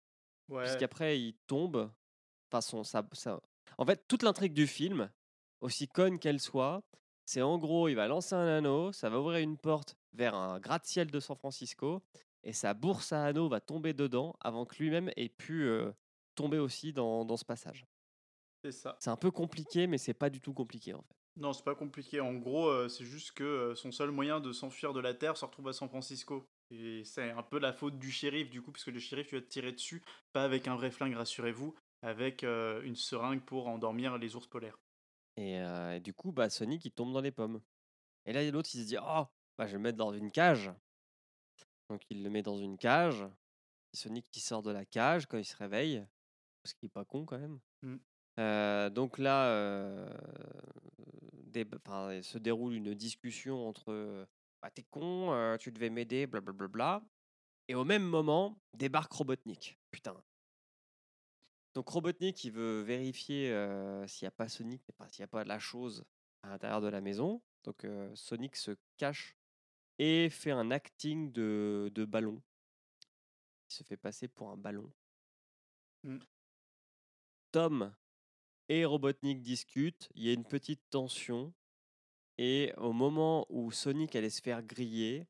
Ouais. puisqu'après il tombe. Enfin, son- ça, ça- En fait, toute l'intrigue du film, aussi conne qu'elle soit, c'est en gros, il va lancer un anneau, ça va ouvrir une porte vers un gratte-ciel de San Francisco, et sa bourse à anneaux va tomber dedans avant que lui-même ait pu euh, tomber aussi dans, dans ce passage. C'est ça. C'est un peu compliqué, mais c'est pas du tout compliqué en fait. Non, c'est pas compliqué. En gros, euh, c'est juste que euh, son seul moyen de s'enfuir de la Terre se retrouve à San Francisco. Et c'est un peu la faute du shérif, du coup, puisque le shérif, vas te tirer dessus, pas avec un vrai flingue, rassurez-vous, avec euh, une seringue pour endormir les ours polaires. Et, et du coup, bah, Sonic il tombe dans les pommes. Et là, il y a l'autre, il se dit Oh, bah, je vais le mettre dans une cage. Donc il le met dans une cage. Sonic qui sort de la cage quand il se réveille, parce qu'il est pas con quand même. Mm. Euh, donc là, euh, des- enfin, il se déroule une discussion entre bah, T'es con, euh, tu devais m'aider, blablabla. Et au même moment, débarque Robotnik. Putain. Donc Robotnik, il veut vérifier s'il n'y a pas Sonic, s'il n'y a pas de la chose à l'intérieur de la maison. Donc Sonic se cache et fait un acting de, de ballon. Il se fait passer pour un ballon. Mm. Tom et Robotnik discutent, il y a une petite tension. Et au moment où Sonic allait se faire griller,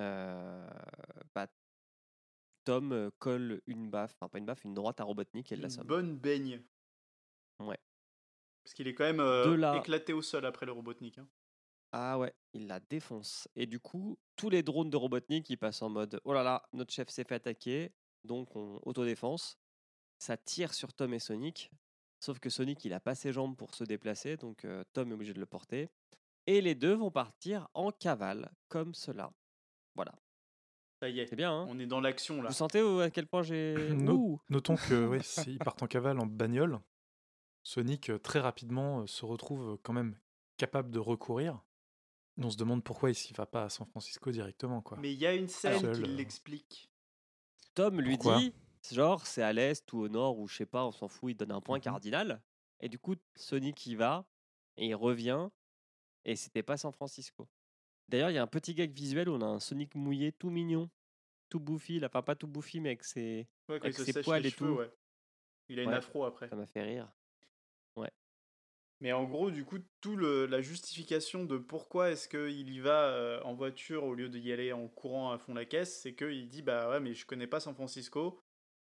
euh, bah, Tom euh, colle une baffe, enfin pas une baffe, une droite à Robotnik et Une l'assomme. bonne baigne. Ouais. Parce qu'il est quand même euh, éclaté au sol après le Robotnik. hein. Ah ouais, il la défonce. Et du coup, tous les drones de Robotnik, ils passent en mode Oh là là, notre chef s'est fait attaquer, donc on autodéfense. Ça tire sur Tom et Sonic. Sauf que Sonic, il a pas ses jambes pour se déplacer, donc euh, Tom est obligé de le porter. Et les deux vont partir en cavale, comme cela. Voilà. Ça y est, C'est bien, hein? on est dans l'action là. Vous sentez où- à quel point j'ai... No- Notons que oui, s'ils partent en cavale en bagnole, Sonic très rapidement se retrouve quand même capable de recourir. On se demande pourquoi il ne va pas à San Francisco directement. Quoi. Mais il y a une scène Seul, qui l'explique. Tom lui Pourquoi? dit, genre, c'est à l'est ou au nord, ou je sais pas, on s'en fout, il donne un point Mhm. cardinal. Et du coup, Sonic y va, et il revient, et c'était pas San Francisco. D'ailleurs, il y a un petit gag visuel où on a un Sonic mouillé tout mignon, tout bouffi, là, enfin pas tout bouffi, mais avec ses... Ouais, avec ses poils et cheveux, tout. ouais. Il a une Ouais. afro après. Ça m'a fait rire. Mais en gros, du coup, tout le, la justification de pourquoi est-ce qu'il y va euh, en voiture au lieu d'y aller en courant à fond la caisse, c'est qu'il dit bah ouais mais je connais pas San Francisco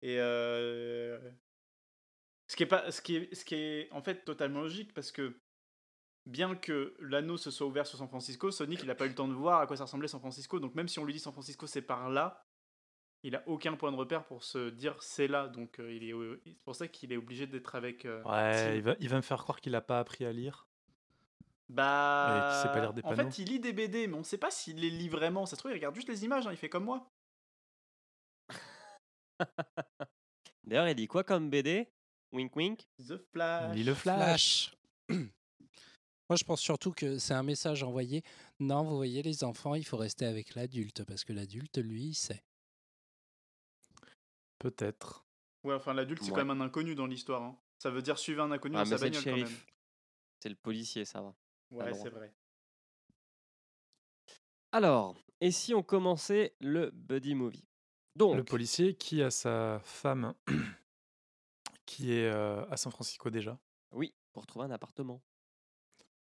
et euh, ce qui est pas ce qui est ce qui est en fait totalement logique parce que bien que l'anneau se soit ouvert sur San Francisco, Sonic il a pas eu le temps de voir à quoi ça ressemblait San Francisco donc même si on lui dit San Francisco c'est par là, il a aucun point de repère pour se dire c'est là donc euh, il est c'est pour ça qu'il est obligé d'être avec euh, Ouais, il va, il va me faire croire qu'il n'a pas appris à lire. Bah. Et qui sait pas lire des En fait, il lit des BD, mais on sait pas s'il les lit vraiment. Ça se trouve, il regarde juste les images, hein, il fait comme moi. D'ailleurs, il dit quoi comme BD Wink wink The Flash. Lis le flash. Moi, je pense surtout que c'est un message envoyé. Non, vous voyez, les enfants, il faut rester avec l'adulte parce que l'adulte, lui, il sait. Peut-être. Ouais, enfin, l'adulte, c'est Ouais. quand même un inconnu dans l'histoire. hein. Ça veut dire suivre un inconnu Ah, dans mais sa c'est le bagnole quand même. shérif. C'est le policier, ça va. Ouais, le c'est vrai. Alors, et si on commençait le buddy movie? Donc, Le policier qui a sa femme qui est euh, à San Francisco déjà oui, pour trouver un appartement.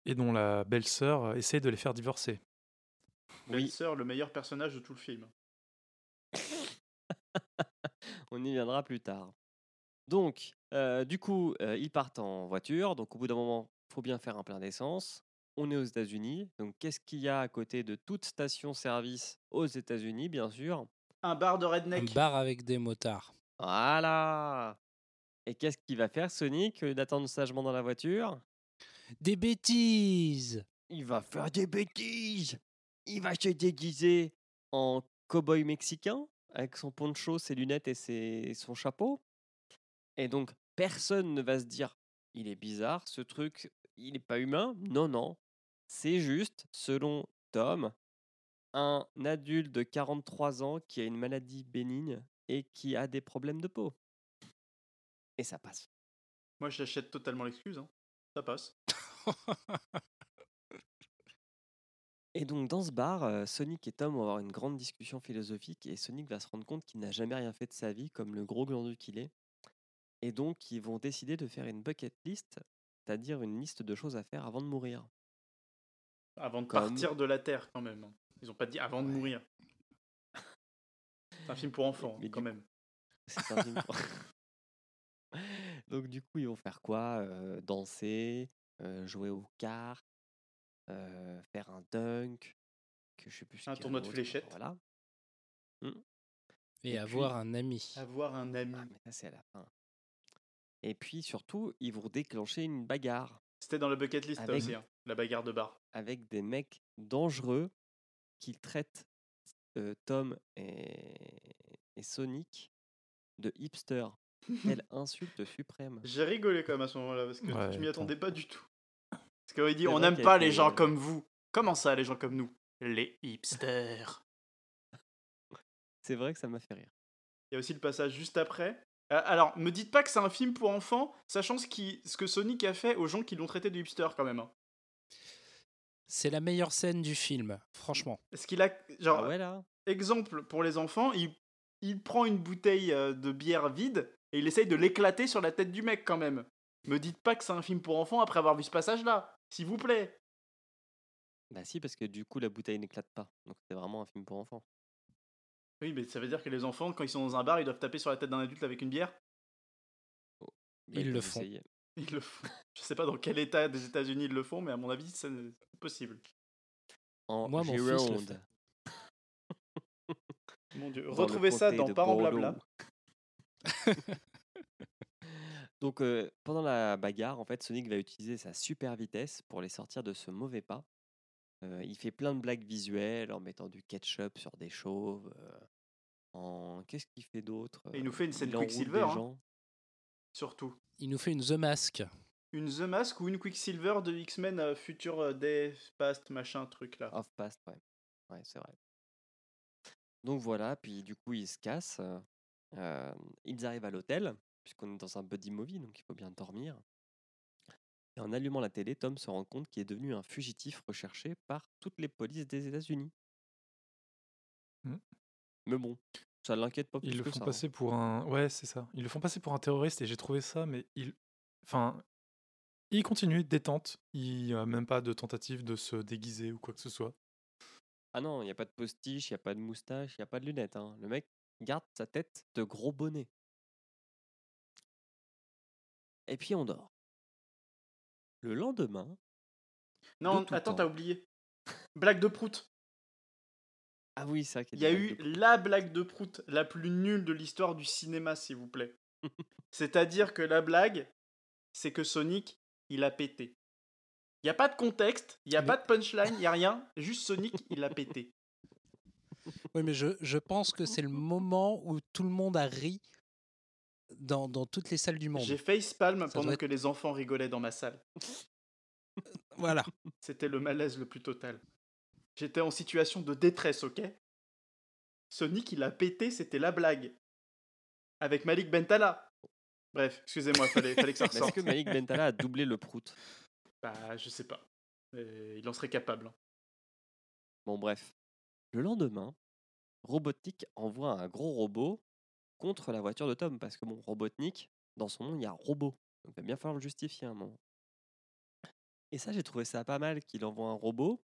et dont la belle-sœur euh, essaie de les faire divorcer. Oui. Belle-sœur, le meilleur personnage de tout le film. On y viendra plus tard. Donc, euh, du coup, euh, ils partent en voiture. Donc, au bout d'un moment, il faut bien faire un plein d'essence. On est aux États-Unis. Donc, qu'est-ce qu'il y a à côté de toute station-service aux États-Unis, bien sûr? Un bar de Un redneck. bar avec des motards. Voilà Et qu'est-ce qu'il va faire, Sonic, lieu d'attendre sagement dans la voiture? Des bêtises Il va faire des bêtises Il va se déguiser en cow-boy mexicain avec son poncho, ses lunettes et ses- son chapeau. Et donc, personne ne va se dire il est bizarre, ce truc, il n'est pas humain. Non, non. C'est juste, selon Tom, un adulte de 43 ans qui a une maladie bénigne et qui a des problèmes de peau. Et ça passe. Moi, j'achète totalement l'excuse. hein. Ça passe. Et donc dans ce bar, euh, Sonic et Tom vont avoir une grande discussion philosophique et Sonic va se rendre compte qu'il n'a jamais rien fait de sa vie comme le gros glandu qu'il est. Et donc ils vont décider de faire une bucket list, c'est-à-dire une liste de choses à faire avant de mourir. Avant de Comme- partir de la Terre, quand même. Ils ont pas dit avant de mourir. C'est un film pour enfants, Mais quand du même. C'est un film pour- donc du coup ils vont faire quoi Euh, Danser, euh, jouer aux cartes, euh, faire un dunk, que je sais plus Un tournoi de fléchettes. Voilà. Et, Et avoir un ami. Avoir un ami. Ah, mais ça c'est à la fin. Et puis surtout, ils vont déclencher une bagarre. C'était dans la bucket list, Avec- aussi, hein, la bagarre de bar. avec des mecs dangereux qui traitent euh, Tom et, et Sonic de hipster. Quelle insulte suprême. J'ai rigolé quand même à ce moment-là, parce que Ouais, je m'y attendais pas du tout. Parce qu'il dit on n'aime qu'il pas les gens euh, comme vous. Comment ça, les gens comme nous? Les hipsters. C'est vrai que ça m'a fait rire. Il y a aussi le passage juste après. Euh, alors, me dites pas que c'est un film pour enfants, sachant ce, qui, ce que Sonic a fait aux gens qui l'ont traité de hipster quand même. hein. C'est la meilleure scène du film, franchement. Est-ce qu'il a. Genre, Ah ouais là exemple pour les enfants, il, il prend une bouteille euh, de bière vide et il essaye de l'éclater sur la tête du mec quand même. Me dites pas que c'est un film pour enfants après avoir vu ce passage-là, s'il vous plaît. Bah si, parce que du coup la bouteille n'éclate pas. Donc c'est vraiment un film pour enfants. Oui, mais ça veut dire que les enfants, quand ils sont dans un bar, ils doivent taper sur la tête d'un adulte avec une bière? Bah, Ils le font. essayer. Ils le font. Je sais pas dans quel état des États-Unis ils le font, mais à mon avis, c'est possible. En Moi, mon fils le Gironde, fait. Mon dieu. dans Retrouvez ça dans Parents. Blabla. Donc euh, pendant la bagarre, en fait, Sonic va utiliser sa super vitesse pour les sortir de ce mauvais pas. Euh, il fait plein de blagues visuelles en mettant du ketchup sur des chauves. euh, en qu'est-ce qu'il fait d'autre? Il nous fait une scène Quicksilver, hein. Surtout. Il nous fait une The Mask. Une The Mask ou une Quicksilver de X-Men euh, Future euh, Day, Past, machin, truc là. Off past, ouais. Ouais, c'est vrai. Donc voilà, puis du coup, ils se cassent. euh, euh, ils arrivent à l'hôtel, puisqu'on est dans un buddy movie, donc il faut bien dormir. Et en allumant la télé, Tom se rend compte qu'il est devenu un fugitif recherché par toutes les polices des États-Unis. Hmm. Mais bon, ça l'inquiète pas plus Ils le que font ça. hein. passer pour un. Ouais, c'est ça. Ils le font passer pour un terroriste et j'ai trouvé ça, mais il. Enfin. Il continue, détente. Il n'y a même pas de tentative de se déguiser ou quoi que ce soit. Ah non, il n'y a pas de postiche, il n'y a pas de moustache, il n'y a pas de lunettes. hein. Le mec garde sa tête de gros bonnet. Et puis on dort. Le lendemain, Non, attends, t'as oublié. Blague de prout. Ah oui, qu'il Il y a eu la blague de prout la plus nulle de l'histoire du cinéma, s'il vous plaît. C'est-à-dire que la blague, c'est que Sonic, il a pété. Il n'y a pas de contexte, il n'y a Mais- pas de punchline, il n'y a rien. Juste Sonic, il a pété. Oui, mais je, je pense que c'est le moment où tout le monde a ri dans, dans toutes les salles du monde. J'ai facepalm Ça pendant être- que les enfants rigolaient dans ma salle. Voilà. C'était le malaise le plus total. J'étais en situation de détresse, ok? Sonic, il a pété, c'était la blague. Avec Malik Bentala. Bref, excusez-moi, fallait, fallait que ça Est-ce que Malik Bentala a doublé le prout? Bah, je sais pas. Euh, il en serait capable. hein. Bon, bref. Le lendemain, Robotnik envoie un gros robot contre la voiture de Tom. Parce que, bon, Robotnik, dans son nom, il y a robot. Donc, il va bien falloir le justifier à un moment. Et ça, j'ai trouvé ça pas mal qu'il envoie un robot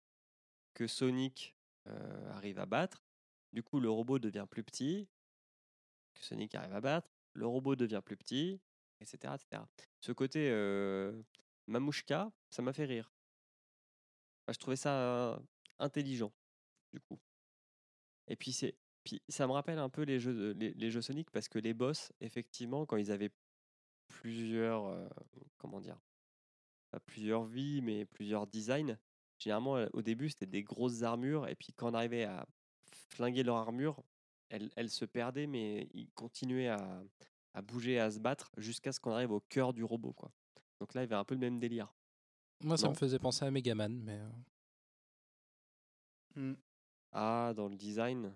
que Sonic arrive à battre. Du coup, le robot devient plus petit. Que Sonic arrive à battre. Le robot devient plus petit, etc. etc. Ce côté Mamouchka, ça m'a fait rire. Je trouvais ça intelligent, du coup. Et puis, c'est, puis ça me rappelle un peu les jeux, Sonic parce que les boss, effectivement, quand ils avaient plusieurs, comment dire, plusieurs vies, mais plusieurs designs, généralement, au début, c'était des grosses armures. Et puis, quand on arrivait à flinguer leur armure, elles, elles se perdaient, mais ils continuaient à, à bouger, à se battre jusqu'à ce qu'on arrive au cœur du robot, quoi. Donc là, il y avait un peu le même délire. Moi, ça Non. me faisait penser à Megaman, mais Hmm. Ah, dans le design.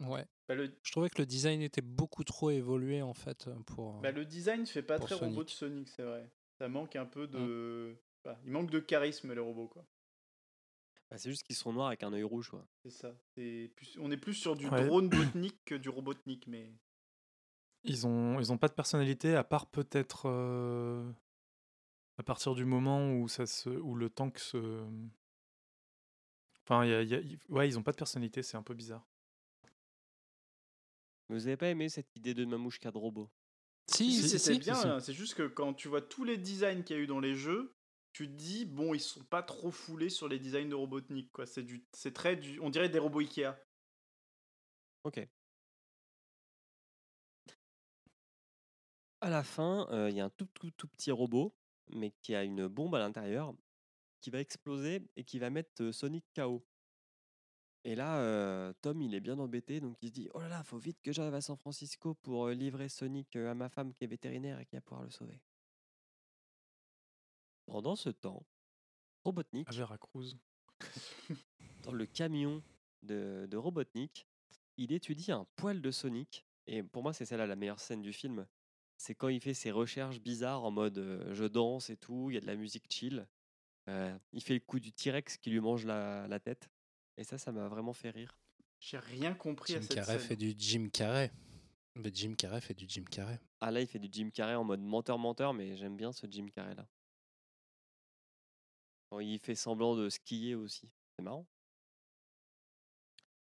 ouais. Bah, le, Je trouvais que le design était beaucoup trop évolué en fait pour. bah, le design fait pas très robot de Sonic. C'est vrai. Ça manque un peu de. Bah, il manque de charisme, les robots, quoi. Bah, c'est juste qu'ils sont noirs avec un œil rouge, quoi. C'est ça. Plus- On est plus sur du Ouais. drone botnique que du robotnik, mais. Ils ont, ils ont pas de personnalité, à part peut-être euh, à partir du moment où, ça se, où le tank se. Enfin, il y a- y a- ouais, ils ont pas de personnalité, c'est un peu bizarre. Vous avez pas aimé cette idée de Mamouchka de robot? Si, Si, si, c'était si, bien, si. hein. c'est juste que quand tu vois tous les designs qu'il y a eu dans les jeux, tu dis, bon, ils sont pas trop foulés sur les designs de Robotnik, quoi. C'est du, c'est très on dirait des robots Ikea. Ok. À la fin, euh, il y a un tout, tout, tout petit robot, mais qui a une bombe à l'intérieur, qui va exploser et qui va mettre euh, Sonic KO. Et là, euh, Tom, il est bien embêté, donc il se dit Oh là là, faut vite que j'arrive à San Francisco pour livrer Sonic à ma femme qui est vétérinaire et qui va pouvoir le sauver. Pendant ce temps, Robotnik, À Veracruz. dans le camion de, de Robotnik, il étudie un poil de Sonic. Et pour moi, c'est celle-là la meilleure scène du film. C'est quand il fait ses recherches bizarres en mode euh, je danse et tout, il y a de la musique chill. Euh, il fait le coup du T-Rex qui lui mange la, la tête. Et ça, ça m'a vraiment fait rire. J'ai rien compris à Jim cette Carrey scène. fait du Jim Carrey. Mais Jim Carrey fait du Jim Carrey. Ah là, il fait du Jim Carrey en mode menteur-menteur, mais j'aime bien ce Jim Carrey là. Quand il fait semblant de skier aussi. C'est marrant.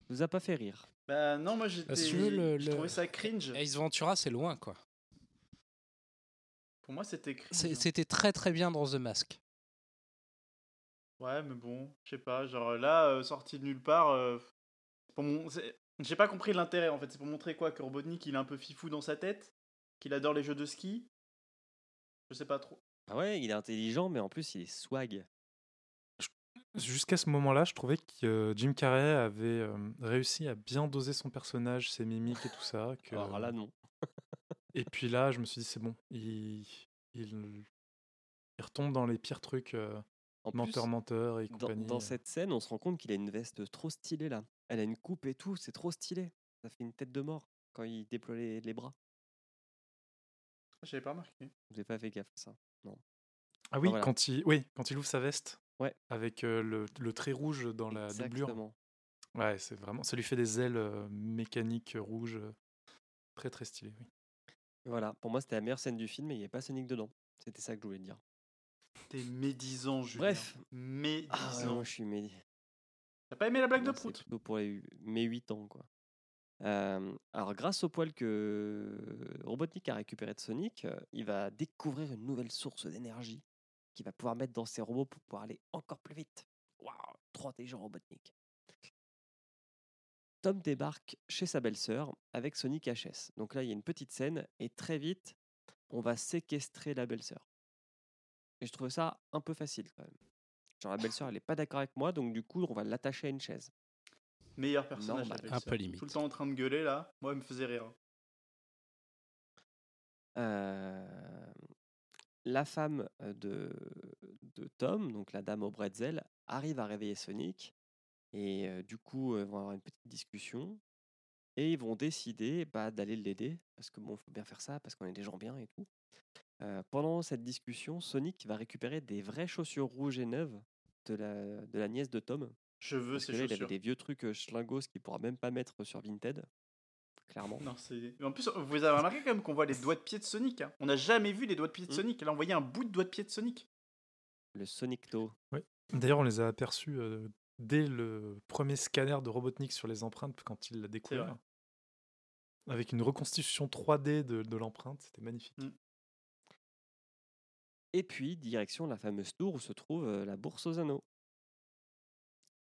Vous a pas fait rire. Bah non, moi j'étais, si le- j'ai trouvé ça cringe. Ace Ventura, c'est loin quoi. Pour moi, c'était cringe. C'était très très bien dans The Mask. Ouais, mais bon, je sais pas. Genre là, euh, sorti de nulle part. euh, pour mon... J'ai pas compris l'intérêt en fait. C'est pour montrer quoi Que Robotnik il est un peu fifou dans sa tête Qu'il adore les jeux de ski? Je sais pas trop. Ah ouais, il est intelligent, mais en plus, il est swag. Jusqu'à ce moment-là, je trouvais que euh, Jim Carrey avait euh, réussi à bien doser son personnage, ses mimiques et tout ça. Que... Alors là, non. Et puis là, je me suis dit, c'est bon, il, il, il retombe dans les pires trucs, euh, En plus, menteur, menteur et dans, compagnie. dans cette scène, on se rend compte qu'il a une veste trop stylée là. Elle a une coupe et tout, c'est trop stylé. Ça fait une tête de mort quand il déploie les, les bras. J'avais pas remarqué. Vous n'avez pas fait gaffe à ça. Ah oui, voilà. quand il, oui, quand il ouvre sa veste, Ouais. avec euh, le, le trait rouge dans la doublure. Exactement. Ouais, c'est vraiment, ça lui fait des ailes euh, mécaniques rouges, très très stylé. Oui. Voilà, pour moi, c'était la meilleure scène du film et il n'y avait pas Sonic dedans. C'était ça que je voulais dire. T'es médisant, Julien. Bref. Médisant. Ah ouais, moi, je suis médi. T'as pas aimé la blague de Moi, prout? plutôt pour les, mes 8 ans, quoi. Euh, alors, grâce au poil que Robotnik a récupéré de Sonic, euh, il va découvrir une nouvelle source d'énergie qu'il va pouvoir mettre dans ses robots pour pouvoir aller encore plus vite. Waouh, trop intelligent Robotnik. Tom débarque chez sa belle-sœur avec Sonic HS. Donc là, il y a une petite scène et très vite, on va séquestrer la belle-sœur. Et je trouve ça un peu facile quand même. Genre la belle-sœur, elle est pas d'accord avec moi, donc du coup, on va l'attacher à une chaise. Meilleur personnage. Normal. Un peu limite. Tout le temps en train de gueuler là. Moi, elle me faisait rire. Euh, la femme de, de Tom, donc la dame au bretzel, arrive à réveiller Sonic. Et euh, du coup, ils vont avoir une petite discussion. Et ils vont décider bah, d'aller l'aider. Parce que bon, faut bien faire ça, parce qu'on est des gens bien et tout. Euh, pendant cette discussion, Sonic va récupérer des vraies chaussures rouges et neuves de la, de la nièce de Tom. Je veux Parce que ces là, il avait chaussures. des vieux trucs schlingos qu'il pourra même pas mettre sur Vinted. Clairement. Non, c'est. En plus, vous avez remarqué quand même qu'on voit les doigts de pied de Sonic. hein. On n'a jamais vu les doigts de pied de Mm. Sonic. Là, on voyait un bout de doigt de pied de Sonic. Le Sonic Toe. D'ailleurs, on les a aperçus euh, dès le premier scanner de Robotnik sur les empreintes quand il l'a découvert. vrai. Avec une reconstitution 3D de, de l'empreinte, c'était magnifique. Mm. Et puis, direction la fameuse tour où se trouve euh, la bourse aux anneaux.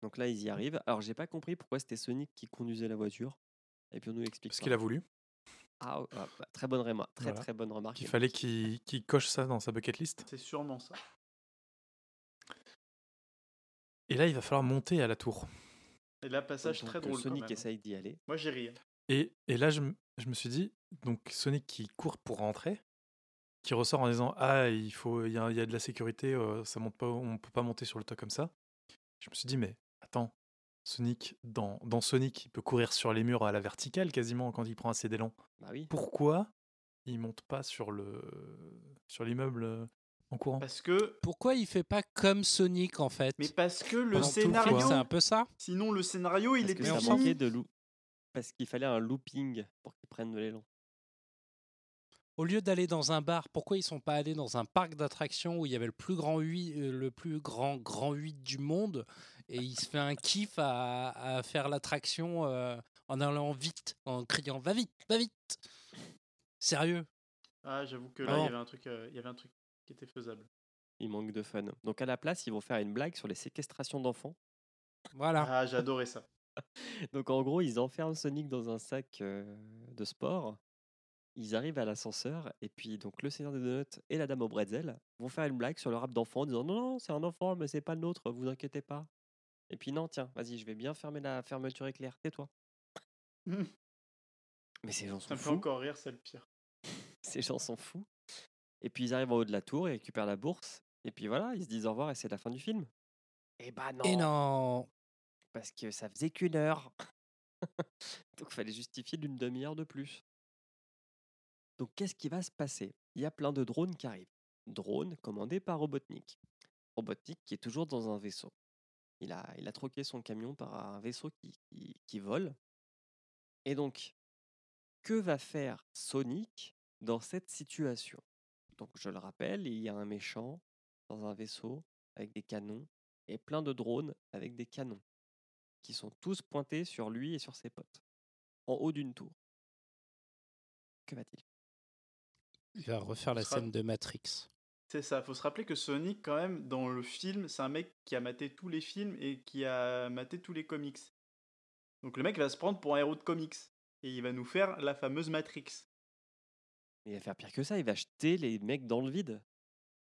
Donc là, ils y arrivent. Alors, j'ai pas compris pourquoi c'était Sonic qui conduisait la voiture. Et puis, on nous explique. Parce pas. qu'il a voulu, Ah, ah, bah, très bonne remarque. Très, Voilà. très bonne remarque. qu'il fallait qu'il coche ça dans sa bucket list. C'est sûrement ça. Et là, il va falloir monter à la tour. Et là, passage Donc, très euh, drôle. quand Sonic même. essaye d'y aller. Moi, j'ai ri. hein. Et, et là, je, me- je me suis dit, donc Sonic qui court pour rentrer, qui ressort en disant Ah, il, faut, il, y a, il y a de la sécurité, euh, ça monte pas, on peut pas monter sur le toit comme ça. Je me suis dit, mais attends, Sonic, dans, dans Sonic, il peut courir sur les murs à la verticale quasiment quand il prend assez d'élan. Bah oui. Pourquoi il monte pas sur le sur l'immeuble euh, en courant? Parce que. Pourquoi il fait pas comme Sonic en fait? Mais parce que le Pendant scénario. C'est un peu ça? Sinon, le scénario, il Parce est que Mais ça on défini. s'en manquait de lou- Parce qu'il fallait un looping pour qu'ils prennent de l'élan. Au lieu d'aller dans un bar, pourquoi ils sont pas allés dans un parc d'attractions où il y avait le plus grand 8, euh, le plus grand grand 8 du monde et il se fait un kiff à, à faire l'attraction euh, en allant vite, en criant va vite, va vite. Sérieux? Ah, j'avoue que là, il y avait un truc, euh, il y avait un truc qui était faisable. Il manque de fun. Donc, à la place, ils vont faire une blague sur les séquestrations d'enfants. Voilà. Ah, j'adorais ça. Donc en gros, ils enferment Sonic dans un sac euh, de sport. Ils arrivent à l'ascenseur et puis donc le Seigneur des Donuts et la Dame au bretzel vont faire une blague sur le rap d'enfant en disant non non c'est un enfant mais c'est pas le nôtre, vous inquiétez pas. Et puis non tiens vas-y je vais bien fermer la fermeture éclair, tais-toi. Hmm. Mais ces gens Ça sont me fait fous, encore rire, c'est le pire. ces gens sont fous. Et puis ils arrivent en haut de la tour et récupèrent la bourse et puis voilà ils se disent au revoir et c'est la fin du film. Et bah non. Et non. parce que ça faisait qu'une heure. Donc il fallait justifier d'une demi-heure de plus. Donc qu'est-ce qui va se passer? Il y a plein de drones qui arrivent. Drones commandés par Robotnik. Robotnik qui est toujours dans un vaisseau. Il a, il a troqué son camion par un vaisseau qui, qui, qui vole. Et donc, que va faire Sonic dans cette situation? Donc je le rappelle, il y a un méchant dans un vaisseau avec des canons et plein de drones avec des canons qui sont tous pointés sur lui et sur ses potes, en haut d'une tour. Que va-t-il? Il va refaire la sera- scène de Matrix. C'est ça, faut se rappeler que Sonic, quand même, dans le film, c'est un mec qui a maté tous les films et qui a maté tous les comics. Donc le mec va se prendre pour un héros de comics. Et il va nous faire la fameuse Matrix. Il va faire pire que ça, il va jeter les mecs dans le vide.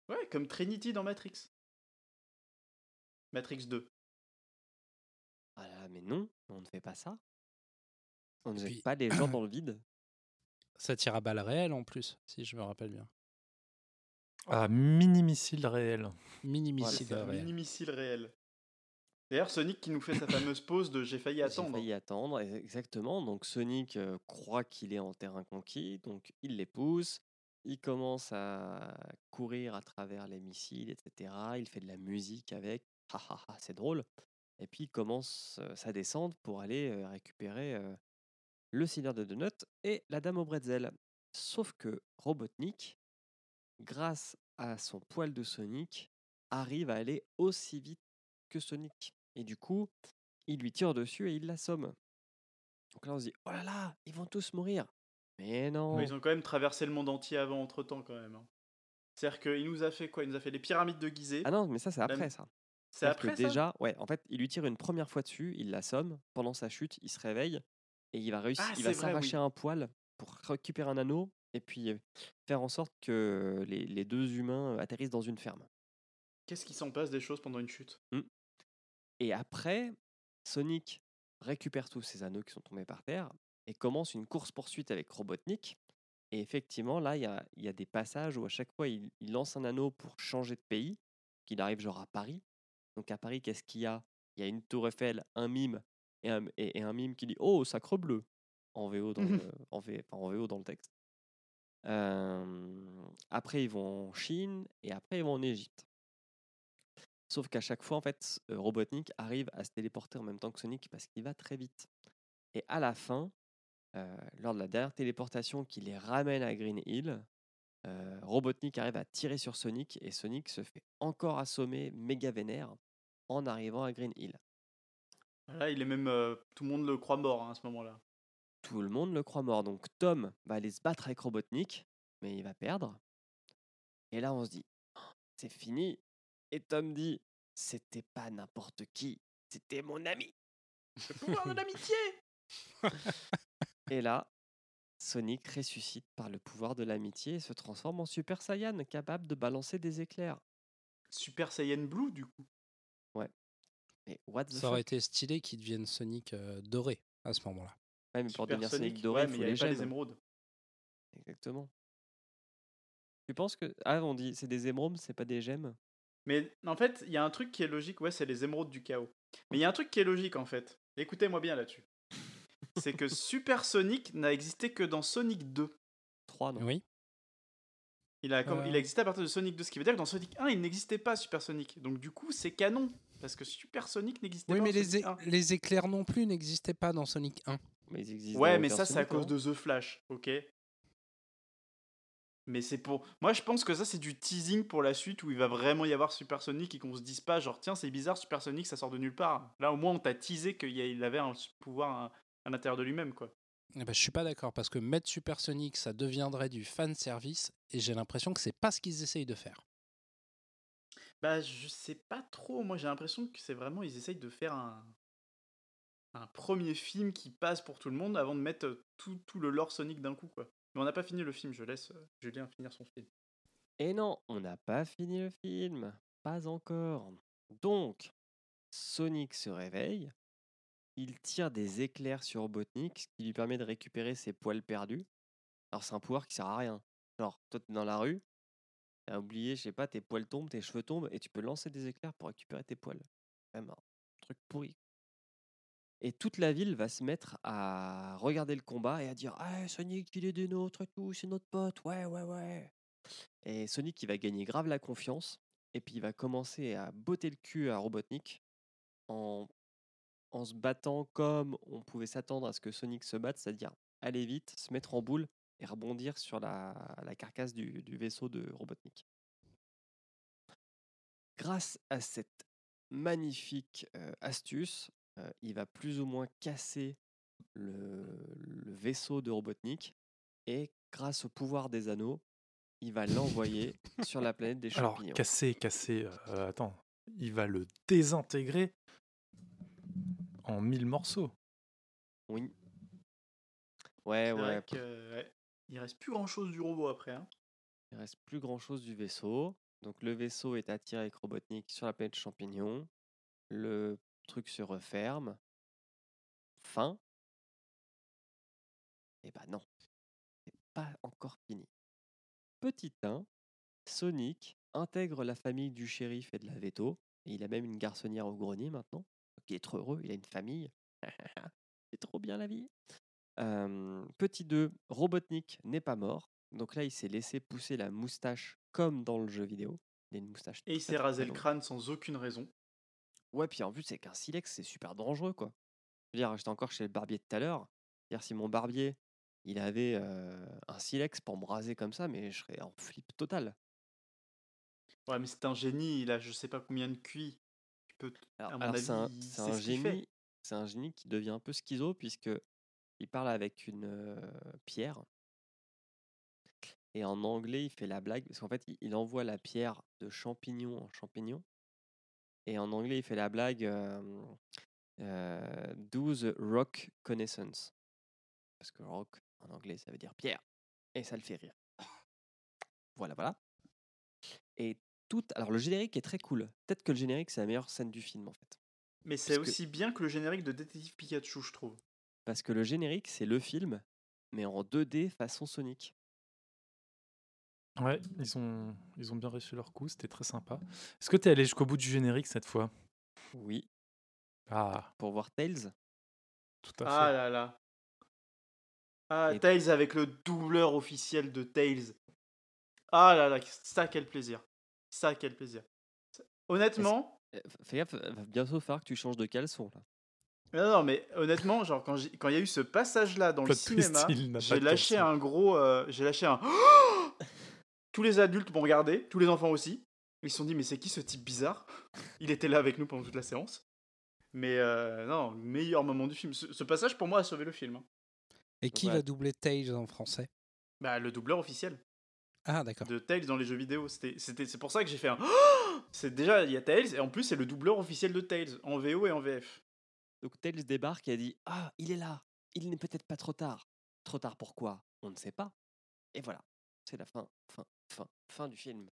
Ouais, comme Trinity dans Matrix. Matrix 2. Ah là, mais non, on ne fait pas ça. On ne Et jette puis- pas les gens dans le vide. Ça tire à balles réelles en plus, si je me rappelle bien. Ah, mini-missile réel. Mini Voilà, missile C'est un réel. mini-missile réel. D'ailleurs, Sonic qui nous fait sa fameuse pause de j'ai failli J'ai attendre. failli attendre, ex- exactement. Donc Sonic euh, croit qu'il est en terrain conquis, donc il les pousse. Il commence à courir à travers les missiles, etc. Il fait de la musique avec. Ha, ha, ha, c'est drôle. Et puis il commence euh, sa descente pour aller euh, récupérer euh, le Seigneur de Donut et la Dame au bretzel. Sauf que Robotnik, grâce à son poil de Sonic, arrive à aller aussi vite que Sonic. Et du coup, il lui tire dessus et il l'assomme. Donc là, on se dit, oh là là, ils vont tous mourir. Mais non. Mais ils ont quand même traversé le monde entier avant, entre temps, quand même. hein. C'est-à-dire qu'il nous a fait quoi? Il nous a fait les pyramides de Gizeh. Ah non, mais ça, c'est après ça. c'est que après ça? déjà, ouais, en fait, il lui tire une première fois dessus, il l'assomme. Pendant sa chute, il se réveille et il va réussir, Ah, il va s'arracher oui. un poil pour récupérer un anneau et puis faire en sorte que les, les deux humains atterrissent dans une ferme. Qu'est-ce qui s'en passe des choses pendant une chute? Et après, Sonic récupère tous ces anneaux qui sont tombés par terre et commence une course-poursuite avec Robotnik. Et effectivement, là, il y a, y a des passages où à chaque fois, il, il lance un anneau pour changer de pays, qu'il arrive genre à Paris. Donc à Paris, qu'est-ce qu'il y a? Il y a une tour Eiffel, un mime, et un, et, et un mime qui dit « Oh, sacre bleu !» en VO dans le, en V- enfin, en VO dans le texte. Après, ils vont en Chine, et après, ils vont en Égypte. Sauf qu'à chaque fois, en fait, euh, Robotnik arrive à se téléporter en même temps que Sonic parce qu'il va très vite. Et à la fin, euh, lors de la dernière téléportation qui les ramène à Green Hill, euh, Robotnik arrive à tirer sur Sonic et Sonic se fait encore assommer méga vénère en arrivant à Green Hill. Là, il est même. tout le monde le croit mort hein, à ce moment-là. Tout le monde le croit mort. Donc Tom va aller se battre avec Robotnik, mais il va perdre. Et là, on se dit, Oh, c'est fini. Et Tom dit, c'était pas n'importe qui, c'était mon ami. Le pouvoir de l'amitié Et là, Sonic ressuscite par le pouvoir de l'amitié et se transforme en Super Saiyan, capable de balancer des éclairs. Super Saiyan Blue, du coup. Mais what the Ça aurait été stylé qu'ils deviennent Sonic euh, doré à ce moment-là. Ouais, mais pour devenir Sonic, doré, ouais, il mais faut les avait pas les émeraudes. Exactement. Tu penses que... Ah, on dit c'est des émeraudes, c'est pas des gemmes? Mais en fait, il y a un truc qui est logique, ouais, c'est les émeraudes du chaos. Mais il y a un truc qui est logique en fait. Écoutez-moi bien là-dessus. c'est que Super Sonic n'a existé que dans Sonic 2. 3, non Oui. Il a, comme- Euh. il a existé à partir de Sonic 2, ce qui veut dire que dans Sonic 1, il n'existait pas Super Sonic. Donc du coup, c'est canon. Parce que Super Sonic n'existait Oui, pas mais dans les, Sonic é- 1. les éclairs non plus n'existaient pas dans Sonic 1. Mais ils existent Ouais, mais ça, c'est à Sonic, cause de The Flash, ok Mais c'est pour. Moi, je pense que ça, c'est du teasing pour la suite où il va vraiment y avoir Super Sonic et qu'on se dise pas, genre, tiens, c'est bizarre, Super Sonic, ça sort de nulle part. Là, au moins, on t'a teasé qu'il avait un pouvoir à, à l'intérieur de lui-même, quoi. Eh ben, je suis pas d'accord parce que mettre Super Sonic, ça deviendrait du fan service et j'ai l'impression que c'est pas ce qu'ils essayent de faire. Bah, je sais pas trop. Moi, j'ai l'impression que c'est vraiment. Ils essayent de faire un. Un premier film qui passe pour tout le monde avant de mettre euh, tout, le lore Sonic d'un coup, quoi. Mais on n'a pas fini le film, je laisse euh, Julien finir son film. Et non, on n'a pas fini le film. Pas encore. Donc, Sonic se réveille. Il tire des éclairs sur Robotnik, ce qui lui permet de récupérer ses poils perdus. Alors, c'est un pouvoir qui sert à rien. Genre, toi, t'es dans la rue, t'as oublié, je sais pas, tes poils tombent, tes cheveux tombent, et tu peux lancer des éclairs pour récupérer tes poils. Vraiment, un truc pourri. Et toute la ville va se mettre à regarder le combat et à dire Ah, Sonic, il est des nôtres et tout, c'est notre pote, ouais, ouais, ouais. Et Sonic, va gagner grave la confiance. Et puis, il va commencer à botter le cul à Robotnik en, se battant comme on pouvait s'attendre à ce que Sonic se batte, c'est-à-dire aller vite, se mettre en boule et rebondir sur la, carcasse du, vaisseau de Robotnik. Grâce à cette magnifique astuce, euh, il va plus ou moins casser le, le vaisseau de Robotnik et grâce au pouvoir des anneaux, il va l'envoyer sur la planète des Alors, champignons. cassé, cassé, euh, attends, il va le désintégrer en mille morceaux. Oui. Ouais, ouais. vrai que, ouais, Il reste plus grand chose du robot après. Hein. Il reste plus grand chose du vaisseau. Donc le vaisseau est attiré avec Robotnik sur la planète champignon. le truc se referme. Fin. Et bah non, c'est pas encore fini. Petit 1, Sonic intègre la famille du shérif et de la veto. Et il a même une garçonnière au grenier maintenant. Il est trop heureux, il a une famille. c'est trop bien la vie. Euh, petit 2, Robotnik n'est pas mort. Donc là, il s'est laissé pousser la moustache comme dans le jeu vidéo. Il a une moustache. Et il s'est rasé le crâne sans aucune raison. Ouais, puis en plus, c'est qu'un silex, c'est super dangereux, quoi. Je veux dire, j'étais encore chez le barbier tout à l'heure. C'est-à-dire, si mon barbier, il avait euh, un silex pour me raser comme ça, mais je serais en flip total. Ouais, mais c'est un génie, il a je sais pas combien de QI. Tu peux, Alors, à mon alors, avis, c'est un, c'est ce génie, c'est un génie qui devient un peu schizo puisque il parle avec une euh, pierre. Et en anglais, il fait la blague parce qu'en fait, il envoie la pierre de champignon en champignon. Et en anglais, il fait la blague euh, Do the rock connaissance. Parce que rock, en anglais, ça veut dire pierre. Et ça le fait rire. Voilà, voilà. Et tout. Alors, le générique est très cool. Peut-être que le générique, c'est la meilleure scène du film, en fait. Mais c'est que- aussi bien que le générique de Détective Pikachu, je trouve. Parce que le générique, c'est le film, mais en 2D façon Sonic. Ouais, ils ont, ils ont bien réussi leur coup, c'était très sympa. Est-ce que tu es allé jusqu'au bout du générique cette fois? Oui. Ah, Pour voir Tails? tout à Ah fait. là là. Ah, Et- Tails avec le doubleur officiel de Tails. Ah là là, ça quel plaisir. Ça quel plaisir. Honnêtement, f- Fais gaffe, va bientôt falloir que tu changes de caleçon là. non, non, mais honnêtement, genre quand il y a eu ce passage-là dans le Plot cinéma, j'ai lâché caleçon. un gros, euh, j'ai lâché un. Tous les adultes m'ont regardé, tous les enfants aussi. Ils se sont dit mais c'est qui ce type bizarre? Il était là avec nous pendant toute la séance. Mais euh, non, le meilleur moment du film. Ce, ce passage pour moi a sauvé le film. hein. Et qui Ouais. va doubler Tails en français? Bah le doubleur officiel. Ah, d'accord. de Tails dans les jeux vidéo. C'était, c'était, c'est pour ça que j'ai fait un. c'est déjà, il y a Tails, et en plus, c'est le doubleur officiel de Tails, en VO et en VF. Donc Tails débarque et a dit Ah, il est là Il n'est peut-être pas trop tard. Trop tard pourquoi? On ne sait pas. Et voilà. C'est la fin, fin, fin, fin du film.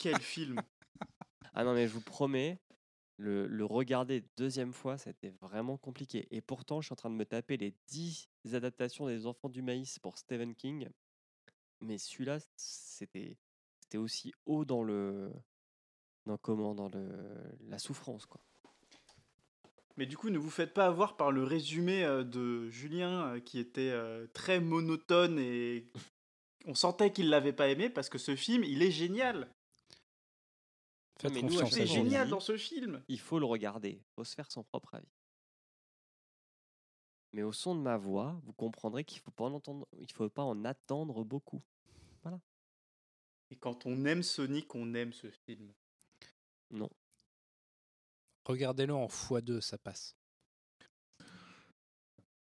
Quel film? Ah non, mais je vous promets, le, le regarder deuxième fois, c'était vraiment compliqué. Et pourtant, je suis en train de me taper les 10 adaptations des Enfants du Maïs pour Stephen King. Mais celui-là, c'était c'était aussi haut dans le. Dans comment Dans le, la souffrance, quoi. Mais du coup, ne vous faites pas avoir par le résumé euh, de Julien, euh, qui était euh, très monotone et on sentait qu'il l'avait pas aimé parce que ce film, il est génial. Faites mais nous, C'est génial dans ce film. Il faut le regarder. Il faut se faire son propre avis. Mais au son de ma voix, vous comprendrez qu'il ne faut, pas en entendre- il faut pas en attendre beaucoup. Et quand on aime Sonic, on aime ce film. Non. Regardez-le en x2, ça passe.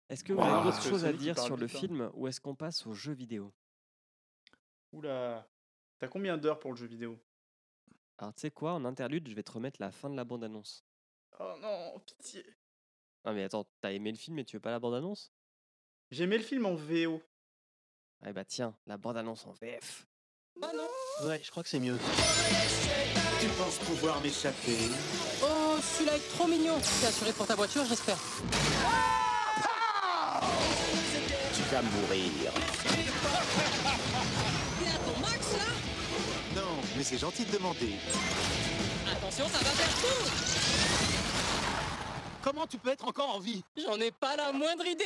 Est-ce que vous avez d'autres choses à dire sur le film ou est-ce qu'on passe aux jeux vidéo? Oula. T'as combien d'heures pour le jeu vidéo? Alors, tu sais quoi, en interlude, je vais te remettre la fin de la bande-annonce. Oh non, pitié. Ah, mais attends, t'as aimé le film et tu veux pas la bande-annonce? J'aimais le film en VO. Ah, bah tiens, la bande-annonce en VF. Ouais, je crois que c'est mieux. Tu penses pouvoir m'échapper celui-là est trop mignon. T'es assuré pour ta voiture, j'espère. Tu vas mourir. T'es à ton max là Non, mais c'est gentil de demander. Attention, ça va faire fou Comment tu peux être encore en vie? J'en ai pas la moindre idée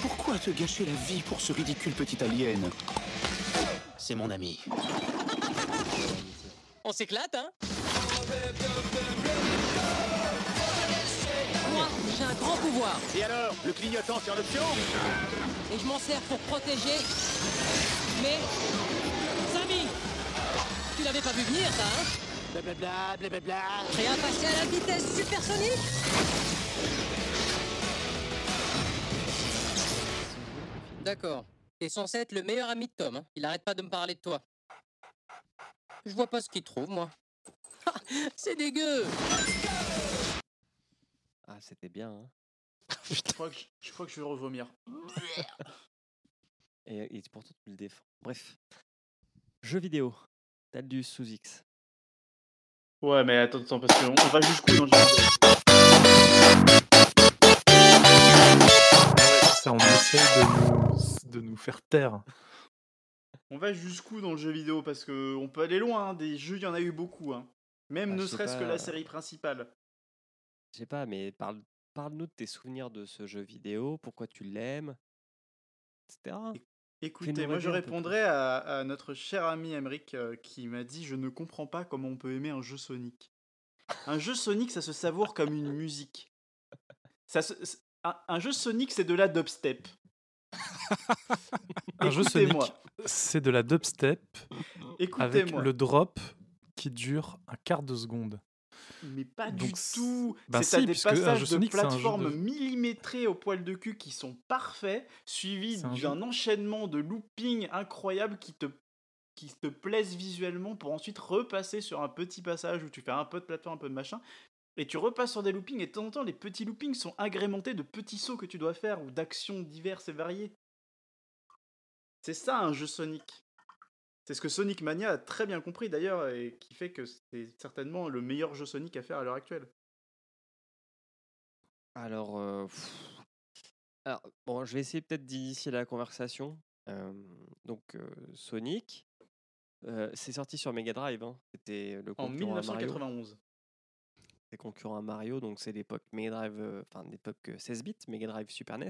Pourquoi te gâcher la vie pour ce ridicule petit alien? C'est mon ami. On s'éclate, hein? Moi, j'ai un grand pouvoir Et alors, le clignotant sur l'option? Et je m'en sers pour protéger mes amis. Tu l'avais pas vu venir, ça, hein? Blablabla, blablabla. Prêt à passer à la vitesse supersonique? D'accord. T'es censé être le meilleur ami de Tom. hein. Il arrête pas de me parler de toi. Je vois pas ce qu'il trouve, moi. Ah, C'est dégueu Ah, c'était bien, hein Je crois que je, je crois que je vais revomir. et, et pourtant, tu le défends. Bref. Jeux vidéo. Daldus sous X. Ouais, mais attends, attends, parce qu'on va jusqu'où dans le jeu vidéo? Ça, on essaye de nous, de nous faire taire. On va jusqu'où dans le jeu vidéo? Parce que on peut aller loin, hein, des jeux, il y en a eu beaucoup. Hein. Même Bah, ne serait-ce que la série principale. Je sais pas, mais parle, parle-nous de tes souvenirs de ce jeu vidéo, pourquoi tu l'aimes, etc. Écoutez, moi je répondrais à, à notre cher ami Emric euh, qui m'a dit Je ne comprends pas comment on peut aimer un jeu Sonic. Un jeu Sonic, ça se savoure comme une musique. Ça se- c'est- un, un jeu Sonic, c'est de la dubstep. Un jeu Sonic, c'est de la dubstep avec le drop qui dure un quart de seconde. Mais pas Donc, du tout. bah c'est à si, des puisque un passages de plateformes de- millimétrés au poil de cul qui sont parfaits, suivis d'un enchaînement de looping incroyable qui te qui te plaisent visuellement pour ensuite repasser sur un petit passage où tu fais un peu de plateforme, un peu de machin. Et tu repasses sur des loopings et de temps en temps, les petits loopings sont agrémentés de petits sauts que tu dois faire ou d'actions diverses et variées. C'est ça un jeu Sonic. C'est ce que Sonic Mania a très bien compris d'ailleurs et qui fait que c'est certainement le meilleur jeu Sonic à faire à l'heure actuelle. Alors, euh, alors, bon, je vais essayer peut-être d'initier la conversation. Euh, donc, euh, Sonic, euh, c'est sorti sur Mega Drive. hein. C'était le En concurrent Mario. 1991. C'est concurrent à Mario, donc c'est l'époque Mega Drive, enfin l'époque euh, 16 bits, Mega Drive Super NES.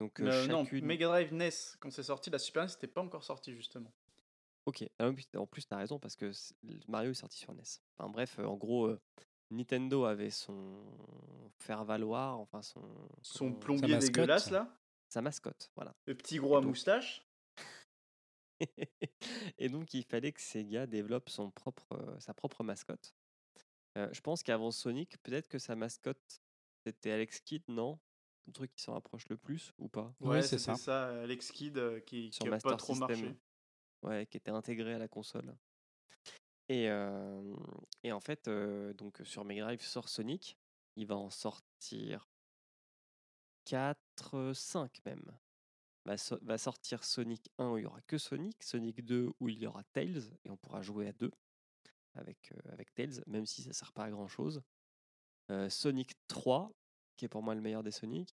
Donc, euh, Euh, Non, Mega Drive NES, quand c'est sorti, la Super NES n'était pas encore sortie justement. Ok, ah en plus, tu as raison, parce que Mario est sorti sur NES. Enfin bref, euh, en gros, euh, Nintendo avait son faire-valoir, enfin son, Son comment- plombier mascotte. dégueulasse là, sa mascotte, voilà. le petit gros à donc- moustache. Et donc, il fallait que Sega développe son propre, euh, sa propre mascotte. Euh, je pense qu'avant Sonic, peut-être que sa mascotte, c'était Alex Kidd, non? Le truc qui s'en rapproche le plus, ou pas? Ouais, c'est ça. ça. Alex Kidd euh, qui, Sur qui a Master pas trop System. marché. Ouais, qui était intégré à la console. Et, euh, et en fait, euh, donc sur Mega Drive sort Sonic. Il va en sortir 4, 5 même. Va, so- va sortir Sonic 1 où il y aura que Sonic, Sonic 2 où il y aura Tails et on pourra jouer à deux avec, euh, avec Tails, même si ça sert pas à grand chose. Sonic 3, qui est pour moi le meilleur des Sonic, euh,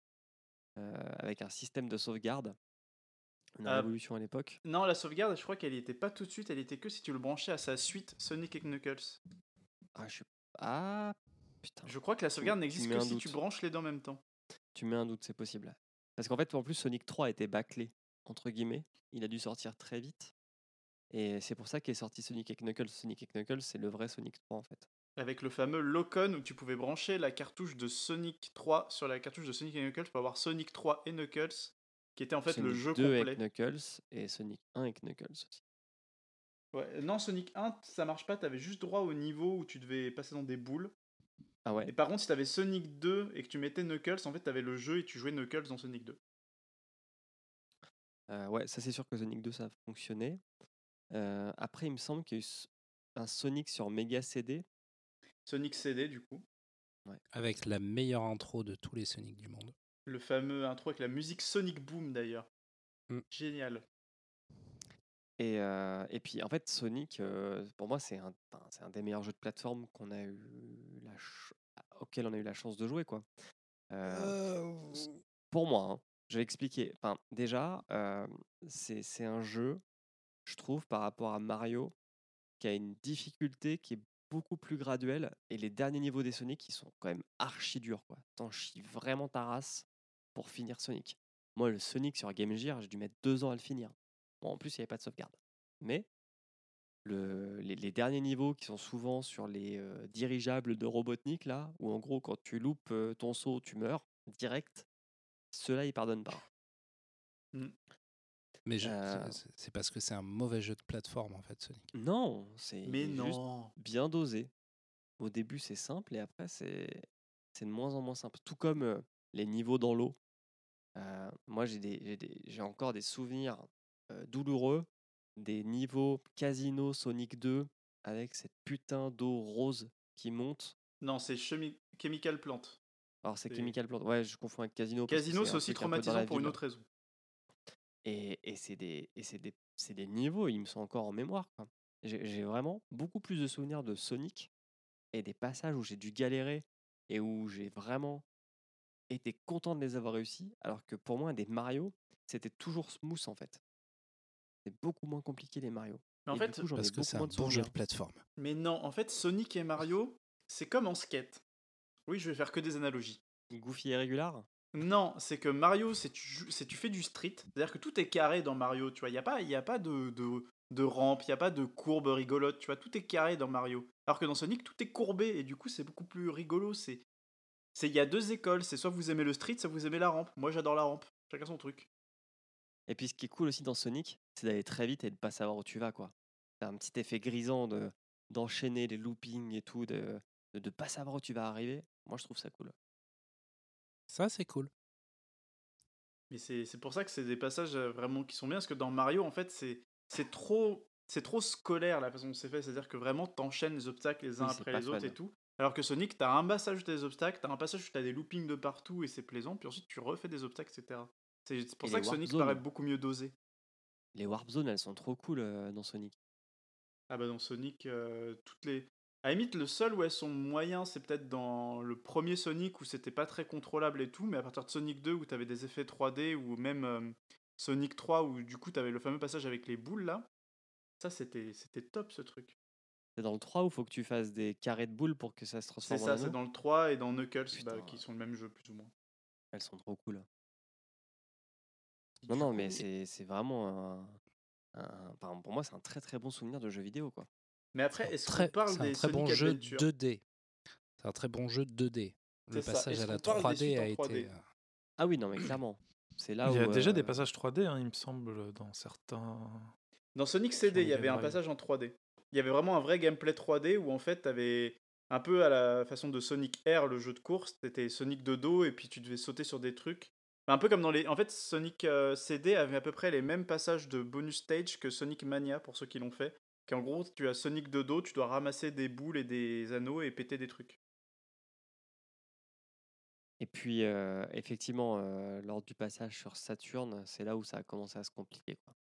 avec un système de sauvegarde. Une Ah, révolution à l'époque. Non, la sauvegarde, je crois qu'elle y était pas tout de suite, elle était que si tu le branchais à sa suite Sonic et Knuckles. Ah, je ah putain. Je crois que la sauvegarde n'existe que si tu branches les deux en même temps. Tu mets un doute, c'est possible. Parce qu'en fait, en plus, Sonic 3 était bâclé, entre guillemets. Il a dû sortir très vite. Et c'est pour ça qu'est sorti Sonic et Knuckles. Sonic et Knuckles, c'est le vrai Sonic 3, en fait. Avec le fameux Locon où tu pouvais brancher la cartouche de Sonic 3 sur la cartouche de Sonic et Knuckles pour avoir Sonic 3 et Knuckles, qui était en fait le jeu 2 complet. avec Knuckles et Sonic 1 avec Knuckles aussi. Ouais, non, Sonic 1, ça marche pas, t'avais juste droit au niveau où tu devais passer dans des boules. Ah ouais Et par contre, si t'avais Sonic 2 et que tu mettais Knuckles, en fait, t'avais le jeu et tu jouais Knuckles dans Sonic 2. Euh, Ouais, ça c'est sûr que Sonic 2, ça a fonctionné. Euh, après, il me semble qu'il y a eu un Sonic sur Mega CD. Sonic CD, du coup. Avec la meilleure intro de tous les Sonic du monde. Le fameux intro avec la musique Sonic Boom, d'ailleurs. Mm. Génial. Et, euh, et puis, en fait, Sonic, euh, pour moi, c'est un, enfin, c'est un des meilleurs jeux de plateforme qu'on a eu la ch- auquel on a eu la chance de jouer, quoi. Euh, pour moi, hein, je vais expliquer. Enfin, déjà, euh, c'est c'est un jeu, je trouve, par rapport à Mario, qui a une difficulté qui est beaucoup plus graduelle. Et les derniers niveaux des Sonic, ils sont quand même archi durs, quoi. T'en chies vraiment ta race pour finir Sonic. Moi, le Sonic sur Game Gear, j'ai dû mettre deux ans à le finir. Bon, en plus, il n'y avait pas de sauvegarde. Mais le, les, derniers niveaux qui sont souvent sur les euh, dirigeables de Robotnik, là, où en gros, quand tu loupes euh, ton saut, tu meurs direct, ceux-là, ils pardonnent pas. Mais Euh. c'est- parce que c'est un mauvais jeu de plateforme en fait, Sonic. Non, c'est juste bien dosé. Au début, c'est simple et après, c'est de moins en moins simple. Tout comme euh, les niveaux dans l'eau. Euh, moi, j'ai encore des souvenirs euh, douloureux des niveaux Casino Sonic 2 avec cette putain d'eau rose qui monte. Non, c'est Chemi- Chemical Plant. Alors, c'est Chemical Plant. Ouais, je confonds avec Casino. Casino, c'est aussi traumatisant pour une ville. autre raison. Et, et c'est des, et des, c'est des niveaux, ils me sont encore en mémoire. J'ai vraiment beaucoup plus de souvenirs de Sonic et des passages où j'ai dû galérer et où j'ai vraiment été content de les avoir réussis, alors que pour moi, des Mario, c'était toujours smooth en fait. C'est beaucoup moins compliqué les Mario. Mais en Et fait, coup, Parce que c'est un bon jeu de plateforme. mais non, en fait, Sonic et Mario, c'est comme en skate. Oui, je vais faire que des analogies. Goofy et Régular? Non, c'est que Mario, c'est tu, fais du street. C'est-à-dire que tout est carré dans Mario, tu vois. Il n'y a pas, y a pas de, de, de rampe, il n'y a pas de courbe rigolote, tu vois. Tout est carré dans Mario. Alors que dans Sonic, tout est courbé et du coup, c'est beaucoup plus rigolo. C'est, il y a deux écoles. C'est soit vous aimez le street, soit vous aimez la rampe. Moi, j'adore la rampe. Chacun son truc. Et puis ce qui est cool aussi dans Sonic, c'est d'aller très vite et de pas savoir où tu vas quoi. T'as un petit effet grisant de d'enchaîner les loopings et tout, de de, de pas savoir où tu vas arriver. Moi je trouve ça cool. Ça, c'est cool. Mais c'est, pour ça que c'est des passages vraiment qui sont bien. Parce que dans Mario, en fait, c'est, trop. C'est trop scolaire la façon dont c'est fait, c'est-à-dire que vraiment t'enchaînes les obstacles les uns Oui, après les autres et tout. Alors que Sonic, t'as un passage où t'as des obstacles, t'as un passage où t'as des loopings de partout et c'est plaisant, puis ensuite tu refais des obstacles, etc. C'est pour Et ça que Sonic zones. paraît beaucoup mieux dosé. Les warp zones, elles sont trop cool euh, dans Sonic. Ah bah dans Sonic, euh, toutes les. À la limite, le seul où elles sont moyens, c'est peut-être dans le premier Sonic où c'était pas très contrôlable et tout, mais à partir de Sonic 2 où t'avais des effets 3D, ou même euh, Sonic 3 où du coup t'avais le fameux passage avec les boules là, ça c'était top ce truc. C'est dans le 3 où faut que tu fasses des carrés de boules pour que ça se C'est transforme en ça, c'est dans le 3 et dans Knuckles, bah, qui sont le même jeu plus ou moins. Elles sont trop cool. Non, non, mais c'est c'est vraiment un, pour moi, c'est un très très bon souvenir de jeu vidéo quoi. Mais après, C'est un est-ce qu'on très, parle c'est un des très Sonic bon jeu Adventure 2D. C'est un très bon jeu 2D. Le passage à la qu'on parle des 3D a été. 3D? euh, Ah oui, non mais clairement. C'est là Il y a où déjà des euh, passages 3D, hein, il me semble, dans certains. Dans Sonic CD, il y avait un passage en 3D. Il y avait vraiment un vrai gameplay 3D où en fait, t'avais un peu à la façon de Sonic Air, le jeu de course, t'étais Sonic de dos et puis tu devais sauter sur des trucs. Enfin, un peu comme dans les. En fait, Sonic euh, CD avait à peu près les mêmes passages de bonus stage que Sonic Mania pour ceux qui l'ont fait. Qu'en gros, tu as Sonic de dos, tu dois ramasser des boules et des anneaux et péter des trucs. Et puis, euh, effectivement, euh, lors du passage sur Saturne, c'est là où ça a commencé à se compliquer. Quoi.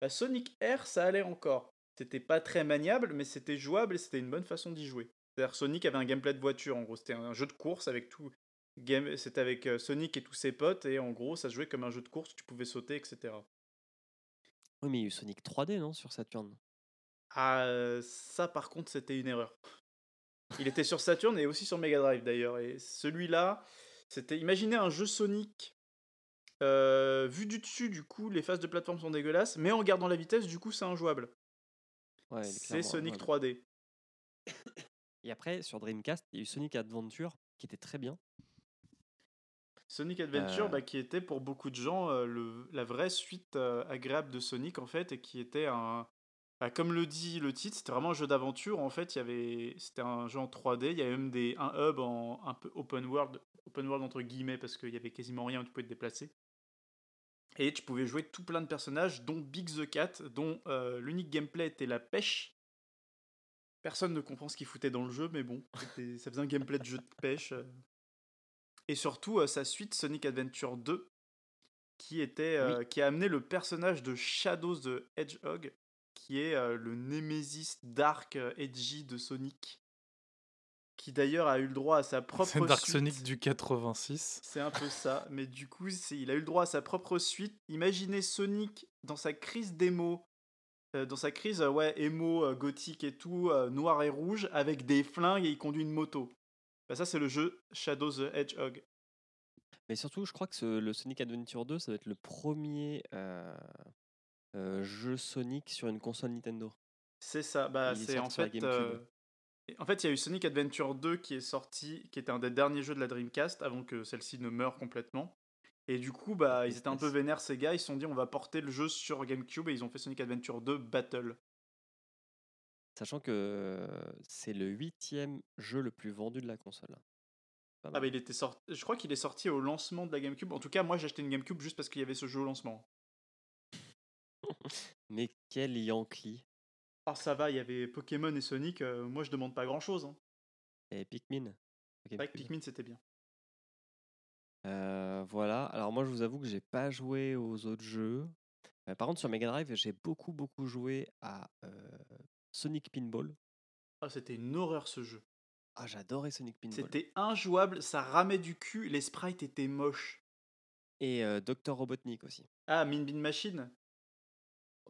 Bah, Sonic Air, ça allait encore. C'était pas très maniable, mais c'était jouable et c'était une bonne façon d'y jouer. C'est-à-dire Sonic avait un gameplay de voiture, en gros. C'était un jeu de course avec tout. Game... C'était avec euh, Sonic et tous ses potes, et en gros, ça se jouait comme un jeu de course, tu pouvais sauter, etc. Oui, mais il y a eu Sonic 3D, non, sur Saturne? Ah, ça par contre, c'était une erreur. Il était sur Saturn et aussi sur Mega Drive d'ailleurs. Et celui-là, c'était. Imaginez un jeu Sonic. euh, vu du dessus, du coup, les phases de plateforme sont dégueulasses, mais en gardant la vitesse, du coup, c'est injouable. Ouais, c'est Sonic injouable. 3D. Et après, sur Dreamcast, il y a eu Sonic Adventure, qui était très bien. Sonic Adventure, Euh. bah, qui était pour beaucoup de gens euh, le, la vraie suite agréable de Sonic en fait, et qui était un, bah, comme le dit le titre, c'était vraiment un jeu d'aventure. En fait, il y avait, c'était un jeu en 3D. Il y avait même des, un hub en un peu open world, open world entre guillemets, parce qu'il y avait quasiment rien où tu pouvais te déplacer. Et tu pouvais jouer tout plein de personnages, dont Big the Cat, dont euh, l'unique gameplay était la pêche. Personne ne comprend ce qu'il foutait dans le jeu, mais bon, ça faisait un gameplay de jeu de pêche. euh. Et surtout, euh, sa suite Sonic Adventure 2, qui, était, euh, qui a amené le personnage de Shadow the Hedgehog, qui est euh, le némésis dark euh, edgy de Sonic, qui d'ailleurs a eu le droit à sa propre C'est Dark suite. Sonic du 86. C'est un peu ça, mais du coup, c'est- il a eu le droit à sa propre suite. Imaginez Sonic dans sa crise d'émo, euh, dans sa crise, ouais, émo, euh, gothique et tout, euh, noir et rouge, avec des flingues et il conduit une moto. Bah, ça, c'est le jeu Shadow the Hedgehog. Mais surtout, je crois que ce- le Sonic Adventure 2, ça va être le premier euh, euh, jeu Sonic sur une console Nintendo. C'est ça, bah, c'est en fait. Euh, En fait, il y a eu Sonic Adventure 2 qui est sorti, qui était un des derniers jeux de la Dreamcast avant que celle-ci ne meure complètement. Et du coup, bah, ils étaient un peu vénères, ces gars. Ils se sont dit, on va porter le jeu sur GameCube et ils ont fait Sonic Adventure 2 Battle. Sachant que c'est le huitième jeu le plus vendu de la console. Ah bah il était sorti. Je crois qu'il est sorti au lancement de la GameCube. En tout cas, moi j'ai acheté une GameCube juste parce qu'il y avait ce jeu au lancement. Mais quel Yankee Ah ça va, il y avait Pokémon et Sonic. euh, moi je demande pas grand chose. Hein. Et Pikmin. Pikmin c'était bien. Euh, voilà. Alors moi, je vous avoue que j'ai pas joué aux autres jeux. Ouais, par contre, sur Mega Drive, j'ai beaucoup, beaucoup joué à euh, Sonic Pinball. Ah, c'était une horreur ce jeu. Ah, j'adorais Sonic Pinball. C'était injouable, ça ramait du cul, les sprites étaient moches. Et euh, Dr. Robotnik aussi. Ah, Min Bin Machine?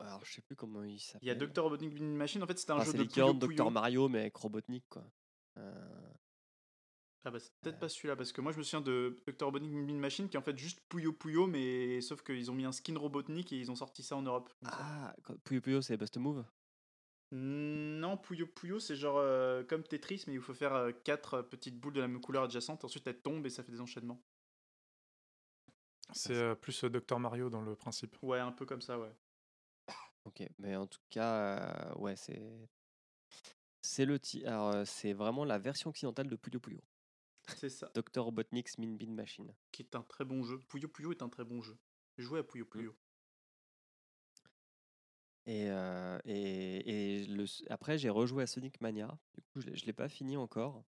Alors, je sais plus comment il s'appelle. Il y a Dr. Robotnik Bin Machine, en fait c'était un Enfin, jeu c'est de Puyo. Dr. Mario, mais avec Robotnik, quoi. Euh, Ah bah c'est peut-être pas celui-là, parce que moi je me souviens de Dr. Robotnik Bin Machine qui est en fait juste Puyo Puyo, mais sauf qu'ils ont mis un skin Robotnik et ils ont sorti ça en Europe. Ah, Puyo Puyo, c'est Bust Move? Non, Puyo Puyo c'est genre euh, comme Tetris, mais il faut faire 4 petites boules de la même couleur adjacente, ensuite elles tombent et ça fait des enchaînements. C'est euh, plus euh, Dr Mario dans le principe. Ouais, un peu comme ça, ouais. Ok, mais en tout cas, ouais, c'est. C'est le ti- Alors, c'est vraiment la version occidentale de Puyo Puyo. C'est ça, Dr. Robotnik's Min Bin Machine. qui est un très bon jeu. Puyo Puyo est un très bon jeu. J'ai joué à Puyo Puyo. Et, euh, et, et le, s- après, j'ai rejoué à Sonic Mania. Du coup, je ne l'ai pas fini encore.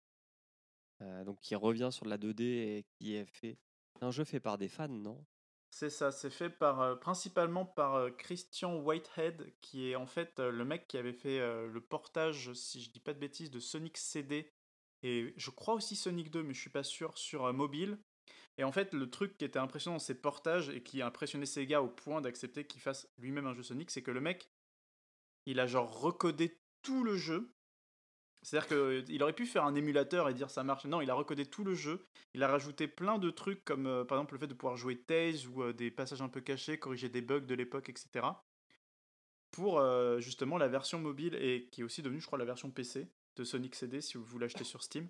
Donc, qui revient sur la 2D et qui est fait. C'est un jeu fait par des fans, non? C'est ça, c'est fait par euh, principalement par euh, Christian Whitehead, qui est en fait euh, le mec qui avait fait le portage, si je dis pas de bêtises, de Sonic CD et je crois aussi Sonic 2, mais je suis pas sûr, sur mobile. Et en fait, le truc qui était impressionnant dans ces portages et qui a impressionné Sega au point d'accepter qu'il fasse lui-même un jeu Sonic, c'est que le mec, il a genre recodé tout le jeu. C'est-à-dire qu'il aurait pu faire un émulateur et dire ça marche. Non, il a recodé tout le jeu. Il a rajouté plein de trucs comme euh, par exemple le fait de pouvoir jouer Tails ou euh, des passages un peu cachés, corriger des bugs de l'époque, etc. Pour euh, justement la version mobile et qui est aussi devenue, je crois, la version PC de Sonic CD si vous l'achetez sur Steam.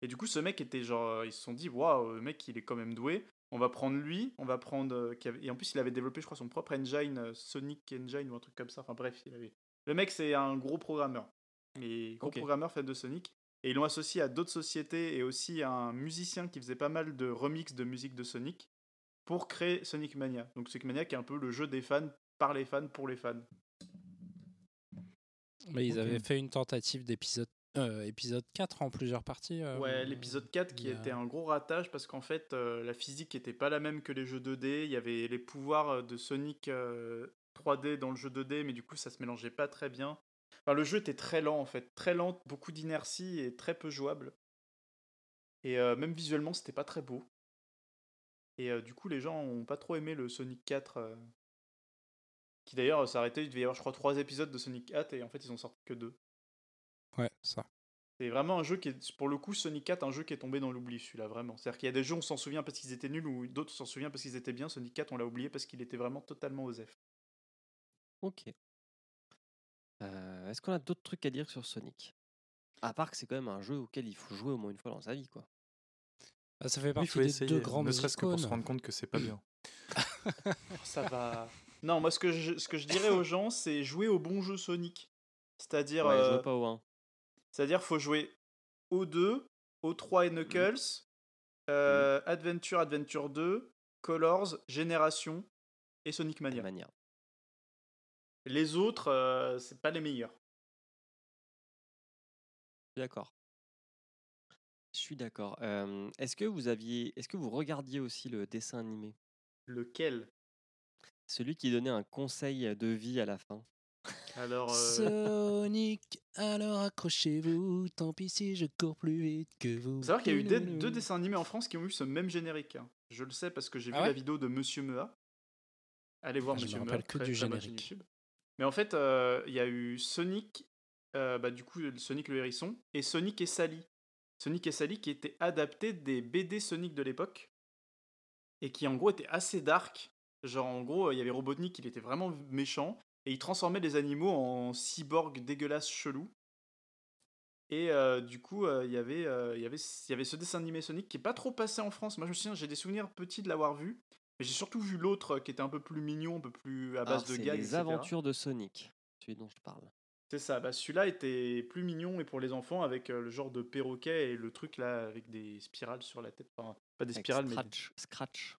Et du coup, ce mec était genre, euh, ils se sont dit, waouh, le mec, il est quand même doué. On va prendre lui, on va prendre. euh, Et en plus, il avait développé, je crois, son propre engine, euh, Sonic Engine ou un truc comme ça. Enfin bref, il avait. Le mec, c'est un gros programmeur. Et gros Ok. programmeur fait de Sonic. Et ils l'ont associé à d'autres sociétés et aussi à un musicien qui faisait pas mal de remix de musique de Sonic pour créer Sonic Mania. Donc Sonic Mania qui est un peu le jeu des fans par les fans pour les fans. Mais ils avaient fait une tentative d'épisode euh, épisode 4 en plusieurs parties. euh, Ouais, l'épisode 4 qui a- était un gros ratage parce qu'en fait, euh, la physique était pas la même que les jeux 2D. Il y avait les pouvoirs de Sonic euh, 3D dans le jeu 2D, mais du coup, ça se mélangeait pas très bien. Enfin, le jeu était très lent en fait, très lent, beaucoup d'inertie et très peu jouable. Et euh, même visuellement, c'était pas très beau. Et euh, du coup, les gens ont pas trop aimé le Sonic 4. euh, Qui d'ailleurs s'est arrêté, il devait y avoir, je crois, 3 épisodes de Sonic 4 et en fait, ils ont sorti que 2. Ouais, ça. C'est vraiment un jeu qui est, pour le coup, Sonic 4, un jeu qui est tombé dans l'oubli, celui-là, vraiment. C'est-à-dire qu'il y a des jeux, on s'en souvient parce qu'ils étaient nuls, ou d'autres, on s'en souvient parce qu'ils étaient bien. Sonic 4, on l'a oublié parce qu'il était vraiment totalement osef. Ok. Euh, Est-ce qu'on a d'autres trucs à dire sur Sonic? À part que c'est quand même un jeu auquel il faut jouer au moins une fois dans sa vie, quoi. Bah, ça fait Oui, il partie faut des essayer, deux grandes ne serait-ce que pour se rendre compte que c'est pas bien. Ça va. Non, moi, ce que je, ce que je dirais aux gens, c'est jouer au bon jeu Sonic. C'est-à-dire, Ouais, euh, pas au 1. c'est-à-dire, faut jouer au 2, au 3 et Knuckles, euh, Adventure, Adventure 2, Colors, Génération et Sonic Mania. Mania. Les autres, euh, c'est pas les meilleurs. D'accord. Je suis d'accord. Euh, est-ce que vous aviez, est-ce que vous regardiez aussi le dessin animé, Lequel? Celui qui donnait un conseil de vie à la fin Alors, euh, Sonic, alors accrochez-vous, tant pis si je cours plus vite que vous. Savoir qu'il y a eu des- deux dessins animés en France qui ont eu ce même générique. hein. Je le sais parce que j'ai Ah vu ouais? la vidéo de Monsieur Mea. Allez voir Ah, je me Monsieur Mea. rappelle que très, du très bonne générique. YouTube. Mais en fait, euh, il y a eu Sonic, euh, bah, du coup, Sonic le hérisson, et Sonic et Sally. Sonic et Sally qui étaient adaptés des BD Sonic de l'époque, et qui en gros étaient assez dark. Genre en gros, il y avait Robotnik, il était vraiment méchant, et il transformait les animaux en cyborg dégueulasse chelou. Et euh, du coup, il y avait, il y avait, il y avait ce dessin animé Sonic qui est pas trop passé en France. Moi, je me souviens, j'ai des souvenirs petits de l'avoir vu, mais j'ai surtout vu l'autre euh, qui était un peu plus mignon, un peu plus à base Alors, de gags. les etc. aventures de Sonic, celui dont je parle. C'est ça. Bah, celui-là était plus mignon et pour les enfants avec euh, le genre de perroquet et le truc là avec des spirales sur la tête. Enfin, pas des Avec spirales, mais des- Scratch. Scratch.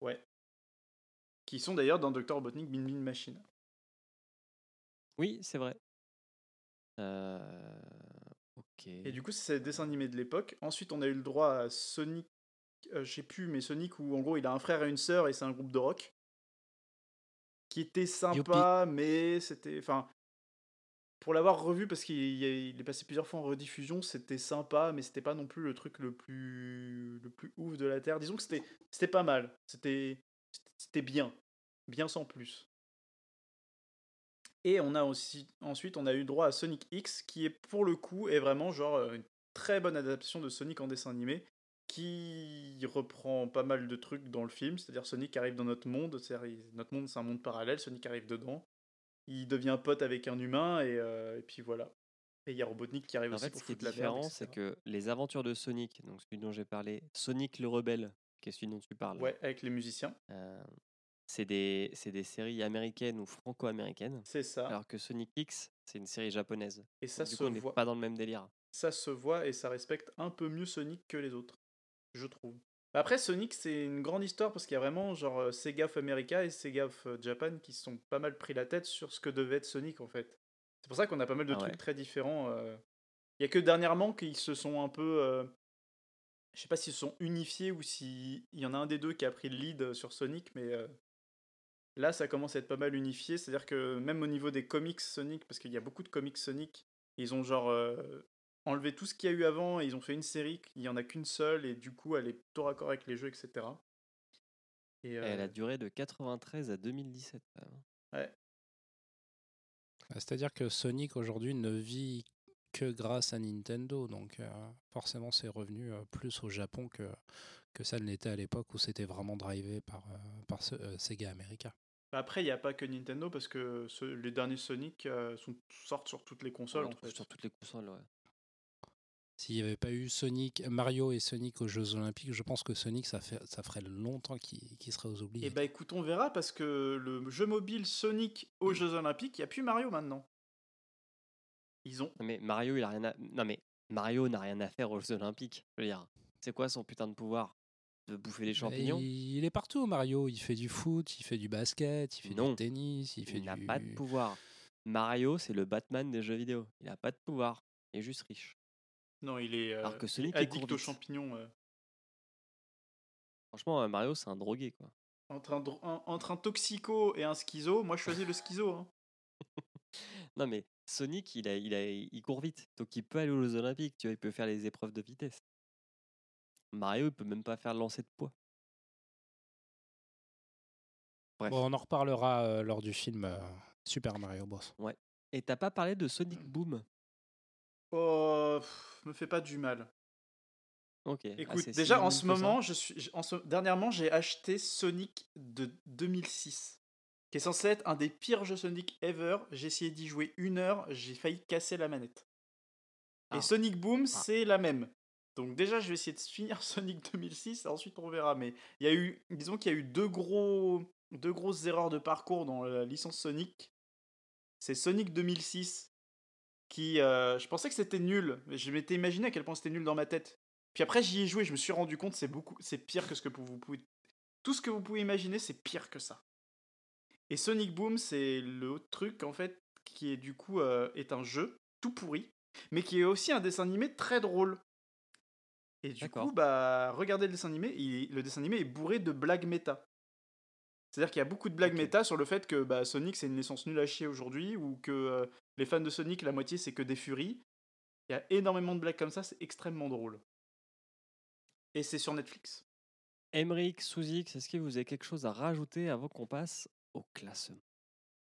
ouais. Qui sont d'ailleurs dans Dr Robotnik Bin Bin Machine. Oui, c'est vrai. Euh, Ok. Et du coup, c'est le dessin animé de l'époque. Ensuite, on a eu le droit à Sonic, euh, je sais plus, mais Sonic où en gros il a un frère et une sœur et c'est un groupe de rock. qui était sympa, mais c'était. Enfin, pour l'avoir revu, parce qu'il est passé plusieurs fois en rediffusion, c'était sympa, mais c'était pas non plus le truc le plus, le plus ouf de la Terre. Disons que c'était c'était pas mal. C'était c'était bien. Bien sans plus. Et on a aussi, ensuite, on a eu droit à Sonic X, qui est pour le coup, est vraiment genre euh, une très bonne adaptation de Sonic en dessin animé, qui reprend pas mal de trucs dans le film, c'est-à-dire Sonic arrive dans notre monde, notre monde c'est un monde parallèle, Sonic arrive dedans, il devient pote avec un humain, et, euh, et puis voilà. Et il y a Robotnik qui arrive En aussi fait, pour ce qui est différent, c'est que les aventures de Sonic, donc celui dont j'ai parlé, Sonic le Rebelle, qui est celui dont tu parles, Ouais, avec les musiciens, euh, c'est des, des séries américaines ou franco-américaines, c'est ça. alors que Sonic X, c'est une série japonaise. et ça du se coup, on voit. pas dans le même délire. ça se voit et ça respecte un peu mieux Sonic que les autres, je trouve. Après, Sonic, c'est une grande histoire parce qu'il y a vraiment genre euh, Sega of America et Sega of euh, Japan qui se sont pas mal pris la tête sur ce que devait être Sonic en fait. C'est pour ça qu'on a pas mal de Ah trucs très différents. euh. Il y a que dernièrement qu'ils se sont un peu. euh, Je sais pas s'ils se sont unifiés ou s'il y en a un des deux qui a pris le lead sur Sonic, mais euh, là ça commence à être pas mal unifié. C'est-à-dire que même au niveau des comics Sonic, parce qu'il y a beaucoup de comics Sonic, ils ont genre euh, enlevé tout ce qu'il y a eu avant et ils ont fait une série, il y en a qu'une seule et du coup elle est tout raccord avec les jeux, etc. Et, Et elle euh, a duré de 93 à 2017. quand même. Ah, C'est-à-dire que Sonic aujourd'hui ne vit que grâce à Nintendo, donc euh, forcément c'est revenu euh, plus au Japon que, que ça ne l'était à l'époque où c'était vraiment drivé par, euh, par ce- euh, Sega America. bah après il n'y a pas que Nintendo parce que ce- les derniers Sonic euh, sont, sortent sur toutes les consoles en fait. Sur toutes les consoles, ouais. S'il n'y avait pas eu Sonic, Mario et Sonic aux Jeux Olympiques, je pense que Sonic ça, fait, ça ferait longtemps qu'il serait aux oubliés. Et bah écoute, on verra parce que le jeu mobile Sonic aux Jeux Olympiques, il n'y a plus Mario maintenant. Ils ont. Non, mais Mario, il a rien à... Non, mais Mario n'a rien à faire aux Jeux Olympiques. Je veux dire, c'est quoi son putain de pouvoir? De bouffer des champignons? Il, il est partout Mario, il fait du foot, il fait du basket, il fait Non. du tennis, il fait Il n'a du... pas de pouvoir. Mario, c'est le Batman des jeux vidéo. Il n'a pas de pouvoir. Il est juste riche. Non, il est, euh, Alors que il est Sonic, il addict court aux vite. champignons. euh, Franchement, euh, Mario, c'est un drogué, quoi. entre, un, dro- un- entre un toxico et un schizo, moi je choisis le schizo. hein. Non, mais Sonic, il, a, il, a, il court vite. Donc, il peut aller aux Olympiques. Tu vois, il peut faire les épreuves de vitesse. Mario, il peut même pas faire le lancer de poids. Bref. Bon, on en reparlera euh, lors du film euh, Super Mario Bros. Et t'as pas parlé de Sonic Boom? Oh, pff, me fais pas du mal. Ok. ah, Écoute, déjà en ce moment, je suis, j- en ce- dernièrement, j'ai acheté Sonic de 2006, qui est censé être un des pires jeux Sonic ever. J'ai essayé d'y jouer une heure, j'ai failli casser la manette. Ah. Et Sonic Boom, c'est la même. Donc déjà, je vais essayer de finir Sonic 2006, et ensuite on verra. Mais il y a eu, disons qu'il y a eu deux gros, deux grosses erreurs de parcours dans la licence Sonic. C'est Sonic 2006 qui, euh, je pensais que c'était nul, mais je m'étais imaginé à quel point c'était nul dans ma tête. Puis après j'y ai joué, je me suis rendu compte c'est beaucoup, c'est pire que ce que vous pouvez, tout ce que vous pouvez imaginer, c'est pire que ça. Et Sonic Boom, c'est le truc en fait qui est du coup euh, est un jeu tout pourri, mais qui est aussi un dessin animé très drôle. Et du coup, bah regardez le dessin animé, il- le dessin animé est bourré de blagues méta. C'est-à-dire qu'il y a beaucoup de blagues méta sur le fait que bah, Sonic c'est une licence nulle à chier aujourd'hui, ou que euh, les fans de Sonic, la moitié c'est que des furies. Il y a énormément de blagues comme ça, c'est extrêmement drôle. Et c'est sur Netflix. Emmerich, Souzix, est-ce que vous avez quelque chose à rajouter avant qu'on passe au classement?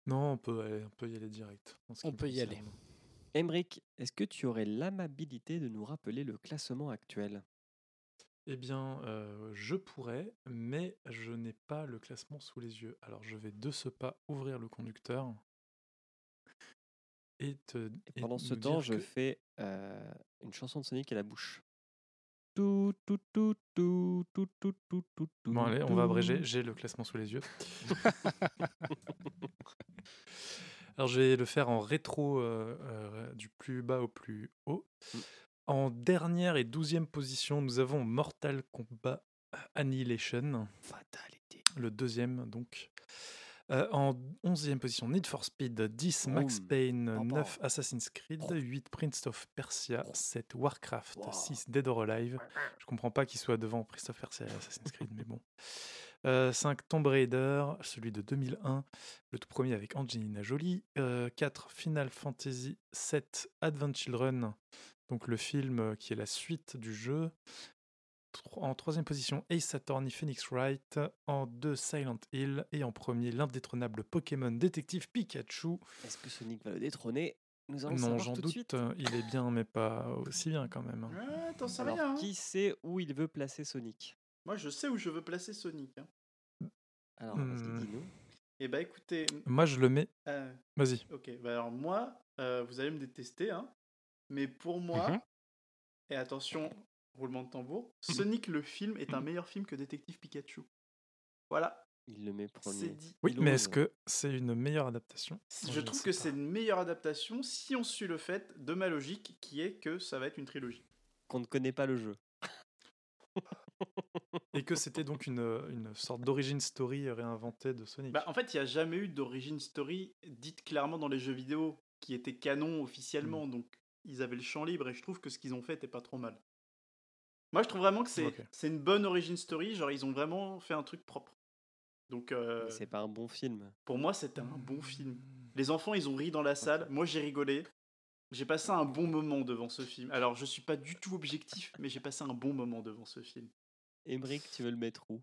Non, on peut, aller- on peut y aller direct. On peut y concerne. Emmerich, est-ce que tu aurais l'amabilité de nous rappeler le classement actuel? Eh bien, euh, je pourrais, mais je n'ai pas le classement sous les yeux. Alors, je vais de ce pas ouvrir le conducteur. Et, te, et pendant ce temps, je que... fais euh, une chanson de Sonic à la bouche. Tout, tout, tout, tout, tout, tout, tout, tout, Bon, allez, on va abréger. J'ai le classement sous les yeux. Alors, je vais le faire en rétro euh, euh du plus bas au plus haut. Mm. En dernière et douzième position, nous avons Mortal Kombat Annihilation. Fatalité. le deuxième donc. Euh, en 11e position, Need for Speed, 10 Max. Payne, Pam, pam. 9 Assassin's Creed, 8 Prince of Persia, 7 Warcraft, Wow. 6 Dead or Alive. Je comprends pas qu'il soit devant Prince of Persia et Assassin's Creed, mais bon. Euh, 5 Tomb Raider, celui de 2001, le tout premier avec Angelina Jolie. Euh, 4 Final Fantasy 7 Advent Children, donc le film euh, qui est la suite du jeu. En troisième position, Ace Attorney Phoenix Wright. En deux, Silent Hill. Et en premier, l'indétrônable Pokémon détective Pikachu. Est-ce que Sonic va le détrôner? Nous allons Non, j'en doute. suite. euh, Il est bien, mais pas aussi bien quand même. Ouais, t'en sais Alors, rien. hein. qui sait où il veut placer Sonic? Moi, je sais où je veux placer Sonic. hein. Alors, vas-y, Hmm. dis-nous. Eh bah écoutez, Moi, je le mets. euh, Vas-y. ok, bah alors moi, euh, vous allez me détester, hein, mais pour moi, Mhm. et attention, roulement de tambour, Sonic le film est un meilleur film que Détective Pikachu. Voilà, Il le met c'est premier. dit. Oui, mais est-ce que c'est une meilleure adaptation? Je trouve que pas. c'est une meilleure adaptation si on suit le fait de ma logique qui est que ça va être une trilogie. Qu'on ne connaît pas le jeu. Et que c'était donc une, une sorte d'origin story réinventée de Sonic. Bah, en fait, il n'y a jamais eu d'origine story dite clairement dans les jeux vidéo qui était canon officiellement, donc ils avaient le champ libre et je trouve que ce qu'ils ont fait était pas trop mal. Moi, je trouve vraiment que c'est une bonne origin story, genre ils ont vraiment fait un truc propre. Donc, euh, C'est pas un bon film. pour moi, c'était un bon film. Les enfants, ils ont ri dans la salle, moi j'ai rigolé. J'ai passé un bon moment devant ce film. Alors, je suis pas du tout objectif, mais j'ai passé un bon moment devant ce film. Emmerich, tu veux le mettre où?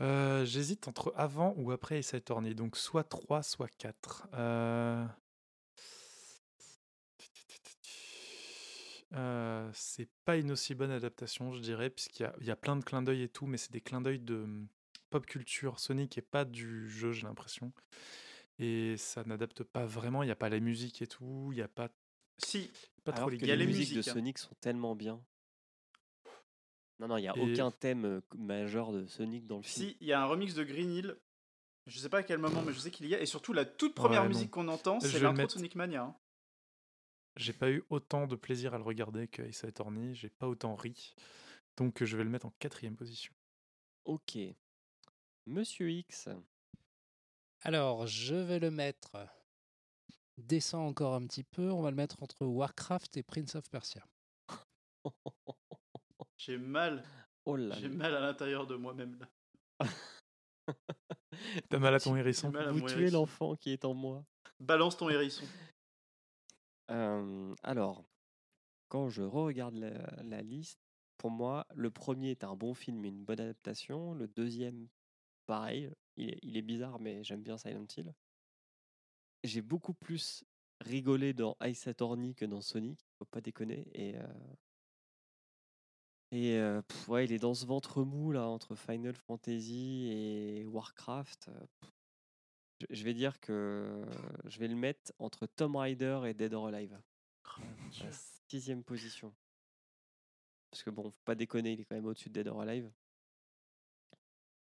Euh, J'hésite entre avant ou après Ace Attorney, donc soit 3, soit 4. Euh... Euh, c'est pas une aussi bonne adaptation, je dirais, puisqu'il y a, il y a plein de clins d'œil et tout, mais c'est des clins d'œil de hum, pop culture Sonic et pas du jeu, j'ai l'impression. Et ça n'adapte pas vraiment, il n'y a pas la musique et tout, il n'y a pas, Si, pas trop Alors les que il y a les les musiques de hein. Sonic sont tellement bien. Non, non, il n'y a Et- aucun thème majeur de Sonic dans le film. Si, il y a un remix de Green Hill. Je sais pas à quel moment, mais je sais qu'il y a. Et surtout, la toute première Ouais, musique qu'on entend, c'est l'intro de. Sonic Mania. hein. J'ai pas eu autant de plaisir à le regarder que Ace Attorney, j'ai pas autant ri, donc je vais le mettre en quatrième position. Ok. Monsieur X. Alors, je vais le mettre. Descend encore un petit peu. On va le mettre entre Warcraft et Prince of Persia. J'ai mal, Oh j'ai mal à l'intérieur de moi-même. là. T'as mal à ton hérisson J'ai mal à Vous tuez l'enfant qui est en moi. Balance ton hérisson. Alors, quand je re-regarde la, liste, pour moi, le premier est un bon film et une bonne adaptation. Le deuxième, pareil, il est, bizarre, mais j'aime bien Silent Hill. J'ai beaucoup plus rigolé dans Ice Attorney que dans Sonic, faut pas déconner. Et, et ouais, il est dans ce ventre mou là entre Final Fantasy et Warcraft. Je, je vais dire que je vais le mettre entre Tomb Raider et Dead or Alive. La sixième position. Parce que bon, faut pas déconner, il est quand même au-dessus de Dead or Alive.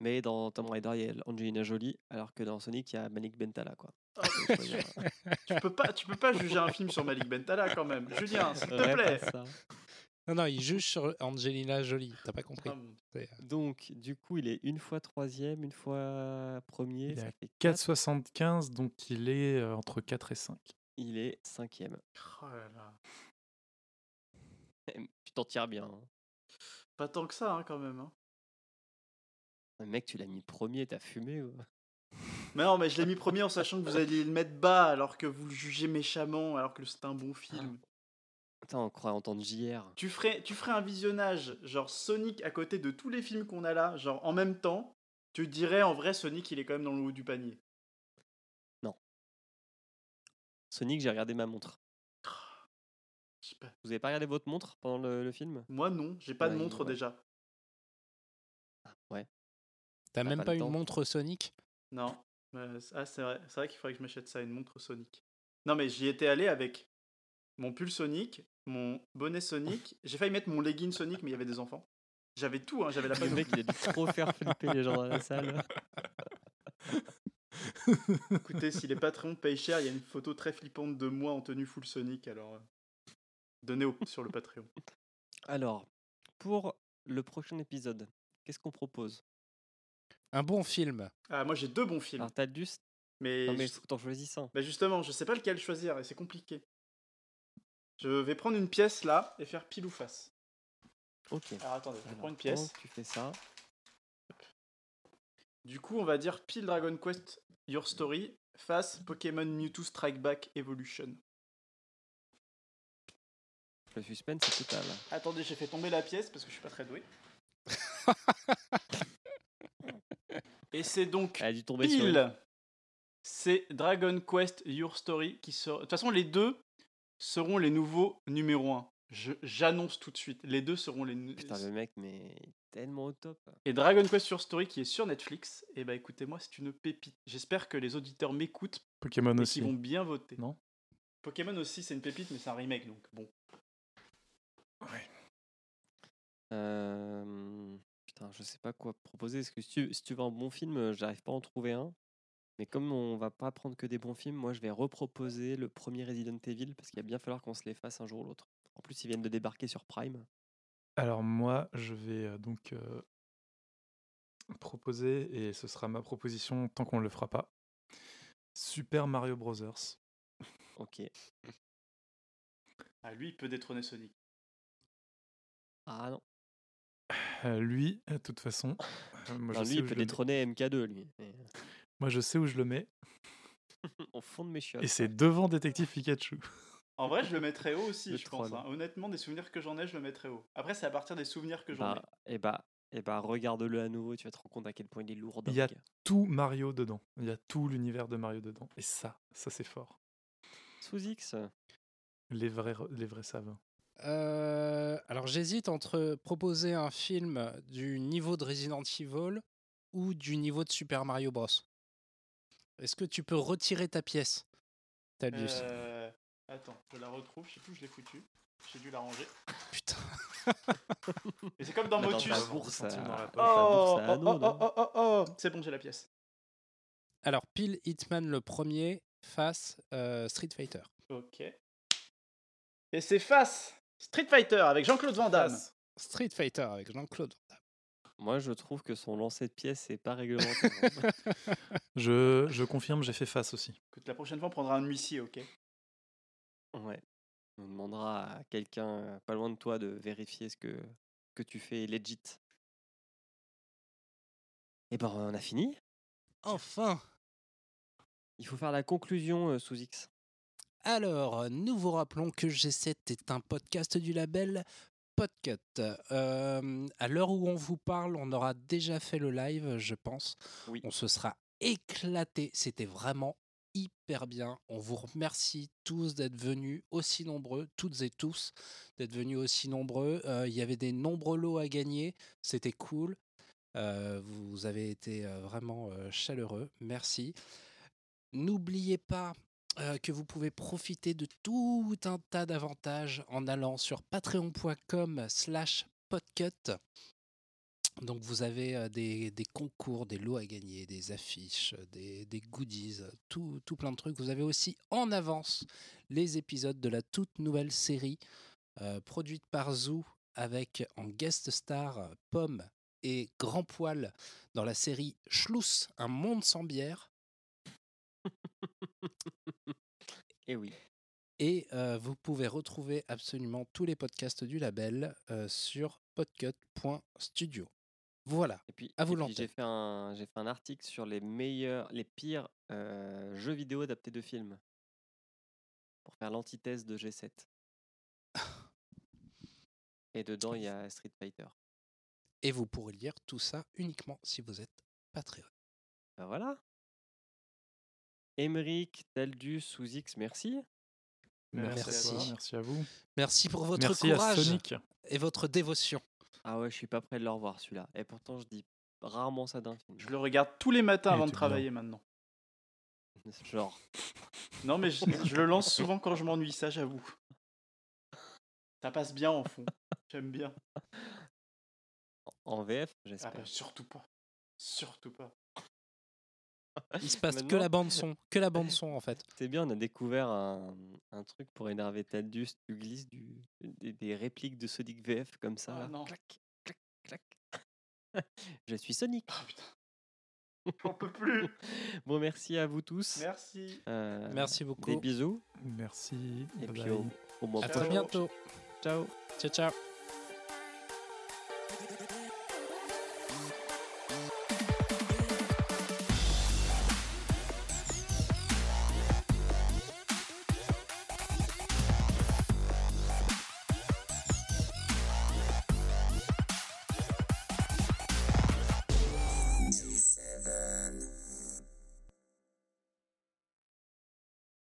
Mais dans Tomb Raider, il y a Angelina Jolie, alors que dans Sonic, il y a Malik Bentala, quoi. Ah, euh, tu peux pas, tu peux pas juger un film sur Malik Bentala quand même. Julien, s'il te plaît. Non, non, il juge sur Angelina Jolie. T'as pas compris. Ah. C'est- Donc, du coup, il est une fois troisième, une fois premier. Il ça a fait quatre. 4,75, donc il est euh, entre 4 et 5. Il est cinquième. Oh là là. Tu t'en tires bien. hein. Pas tant que ça, hein, quand même. hein. Mais Mec, tu l'as mis premier, t'as fumé. ou- Mais non, mais je l'ai mis premier en sachant que vous alliez le mettre bas alors que vous le jugez méchamment alors que c'est un bon film. Attends, on croit entendre JR. Tu ferais, tu ferais un visionnage, genre Sonic à côté de tous les films qu'on a là, genre en même temps, tu dirais en vrai Sonic il est quand même dans le haut du panier. Sonic, j'ai regardé ma montre. Pas. Vous avez pas regardé votre montre pendant le, le film? Moi non, j'ai pas de montre ouais. déjà. Ouais. T'as même pas une montre Sonic? Non. Euh, ah, c'est vrai, c'est vrai qu'il faudrait que je m'achète ça, une montre Sonic. Non, mais j'y étais allé avec mon pull Sonic, mon bonnet Sonic. J'ai failli mettre mon legging Sonic, mais il y avait des enfants. J'avais tout, hein, j'avais la Le panoplie. mec, il a dû trop faire flipper les gens dans la salle. Écoutez, si les patrons payent cher, il y a une photo très flippante de moi en tenue full Sonic, alors euh, donnez au, sur le Patreon. Alors, pour le prochain épisode, qu'est-ce qu'on propose? Un bon film. Ah, moi j'ai deux bons films. Alors, t'as du. mais Non, mais je- faut que t'en choisisses un. bah, justement, je sais pas lequel choisir et c'est compliqué. Je vais prendre une pièce là et faire pile ou face. Ok. Alors attendez, je Alors, prends une pièce. Tu fais ça. Du coup, on va dire pile Dragon Quest Your Story face Pokémon Mewtwo Strike Back Evolution. Le suspense est total. Attendez, j'ai fait tomber la pièce parce que je suis pas très doué. Et c'est donc Elle a dû tomber sur une. pile. C'est Dragon Quest Your Story qui sort. De toute façon, les deux seront les nouveaux numéro 1. J'annonce tout de suite. Les deux seront les. Putain, le mec, mais tellement au top. Et Dragon Quest Your Story qui est sur Netflix. Et bah écoutez-moi, c'est une pépite. J'espère que les auditeurs m'écoutent Pokémon et aussi. qu'ils vont bien voter. Non? Pokémon aussi, c'est une pépite, mais c'est un remake donc bon. Euh, Putain, je sais pas quoi proposer. Parce que si tu, si tu veux un bon film, euh, j'arrive pas à en trouver un. Mais comme on va pas prendre que des bons films, moi je vais reproposer le premier Resident Evil parce qu'il va bien falloir qu'on se les fasse un jour ou l'autre. En plus, ils viennent de débarquer sur Prime. Alors moi, je vais euh, donc euh, proposer, et ce sera ma proposition tant qu'on ne le fera pas, Super Mario Bros. Ok. Ah, lui, il peut détrôner Sonic. Ah non. Euh, lui, de toute façon, euh, moi, Non, lui, il peut détrôner MK2, lui. Mais, moi je sais où je le mets, Au fond de mes chiottes. et c'est devant Détective Pikachu. En vrai, je le mettrais haut aussi, Le je pense. hein. Honnêtement, des souvenirs que j'en ai, je le mettrais haut. Après, c'est à partir des souvenirs que j'en ai. Bah, et bah, et bah, regarde-le à nouveau, tu vas te rendre compte à quel point il est lourd. Il y a dingue. tout Mario dedans, il y a tout l'univers de Mario dedans, et ça, ça c'est fort. Sous X. Les vrais, les vrais savent. Euh, alors j'hésite entre proposer un film du niveau de Resident Evil ou du niveau de Super Mario Bros. Est-ce que tu peux retirer ta pièce, Talus Euh, Attends, je la retrouve, je sais plus où je l'ai foutu. J'ai dû la ranger. Putain. Et c'est comme dans dans Motus. ta bourse à- dans. Oh, bourse oh, oh, non oh, oh, oh, c'est bon, j'ai la pièce. Alors pile Hitman le premier face euh, Street Fighter. Ok. Et c'est face Street Fighter avec Jean-Claude Van Damme. Street Fighter avec Jean-Claude. Moi, je trouve que son lancer de pièces n'est pas réglementé. hein. Je, je confirme, j'ai fait face aussi. Écoute, la prochaine fois, on prendra un huissier, ok? Ouais. On demandera à quelqu'un euh, pas loin de toi de vérifier ce que, que tu fais est legit. Et ben, on a fini. Enfin Il faut faire la conclusion euh, sous X. Alors, nous vous rappelons que G7 est un podcast du label Podcut. Euh, à l'heure où on vous parle, on aura déjà fait le live, je pense. Oui. On se sera éclaté. C'était vraiment hyper bien. On vous remercie tous d'être venus aussi nombreux, toutes et tous, d'être venus aussi nombreux. Euh, Il y avait des nombreux lots à gagner. C'était cool. Euh, vous avez été vraiment chaleureux. Merci. N'oubliez pas euh, que vous pouvez profiter de tout un tas d'avantages en allant sur patreon.com slash podcut. Donc vous avez euh, des, concours, des lots à gagner, des affiches, des, goodies, tout, tout plein de trucs. Vous avez aussi en avance les épisodes de la toute nouvelle série euh, produite par Zoo avec en guest star Pomme et Grand Poil dans la série Schluss, un monde sans bière. Et oui. Et euh, vous pouvez retrouver absolument tous les podcasts du label euh, sur podcut.studio. Voilà. Et puis, À vous j'ai fait un fait un article sur les meilleurs, les pires euh, jeux vidéo adaptés de films pour faire l'antithèse de G7. Et dedans il y a Street Fighter. Et vous pourrez lire tout ça uniquement si vous êtes Patreon. Ben voilà. Émeric, Taldus, sous X, merci. Merci, Merci. à toi, merci à vous. Merci pour votre merci courage Sonic. et votre dévotion. Ah ouais, je suis pas prêt de le revoir celui-là. Et pourtant je dis rarement ça d'un film. Je le regarde tous les matins Il avant de bien. travailler maintenant. Genre, Non, mais je, je le lance souvent quand je m'ennuie, ça j'avoue. Ça passe bien en fond. J'aime bien. en VF, Ah j'espère. bah, surtout pas. Surtout pas. Il se passe que la bande son, que la bande son en fait. C'est bien, on a découvert un, un truc pour énerver Taldus. Tu glisses du, des, des répliques de Sonic VF comme ça. Ah non. Clac, clac, clac. Je suis Sonic. Ah putain. J'en peux plus. Bon, merci à vous tous. Merci. Euh, Merci Des beaucoup. bisous. Merci. Et bye puis bye. au, au mois À très bientôt. Ciao. Ciao, ciao.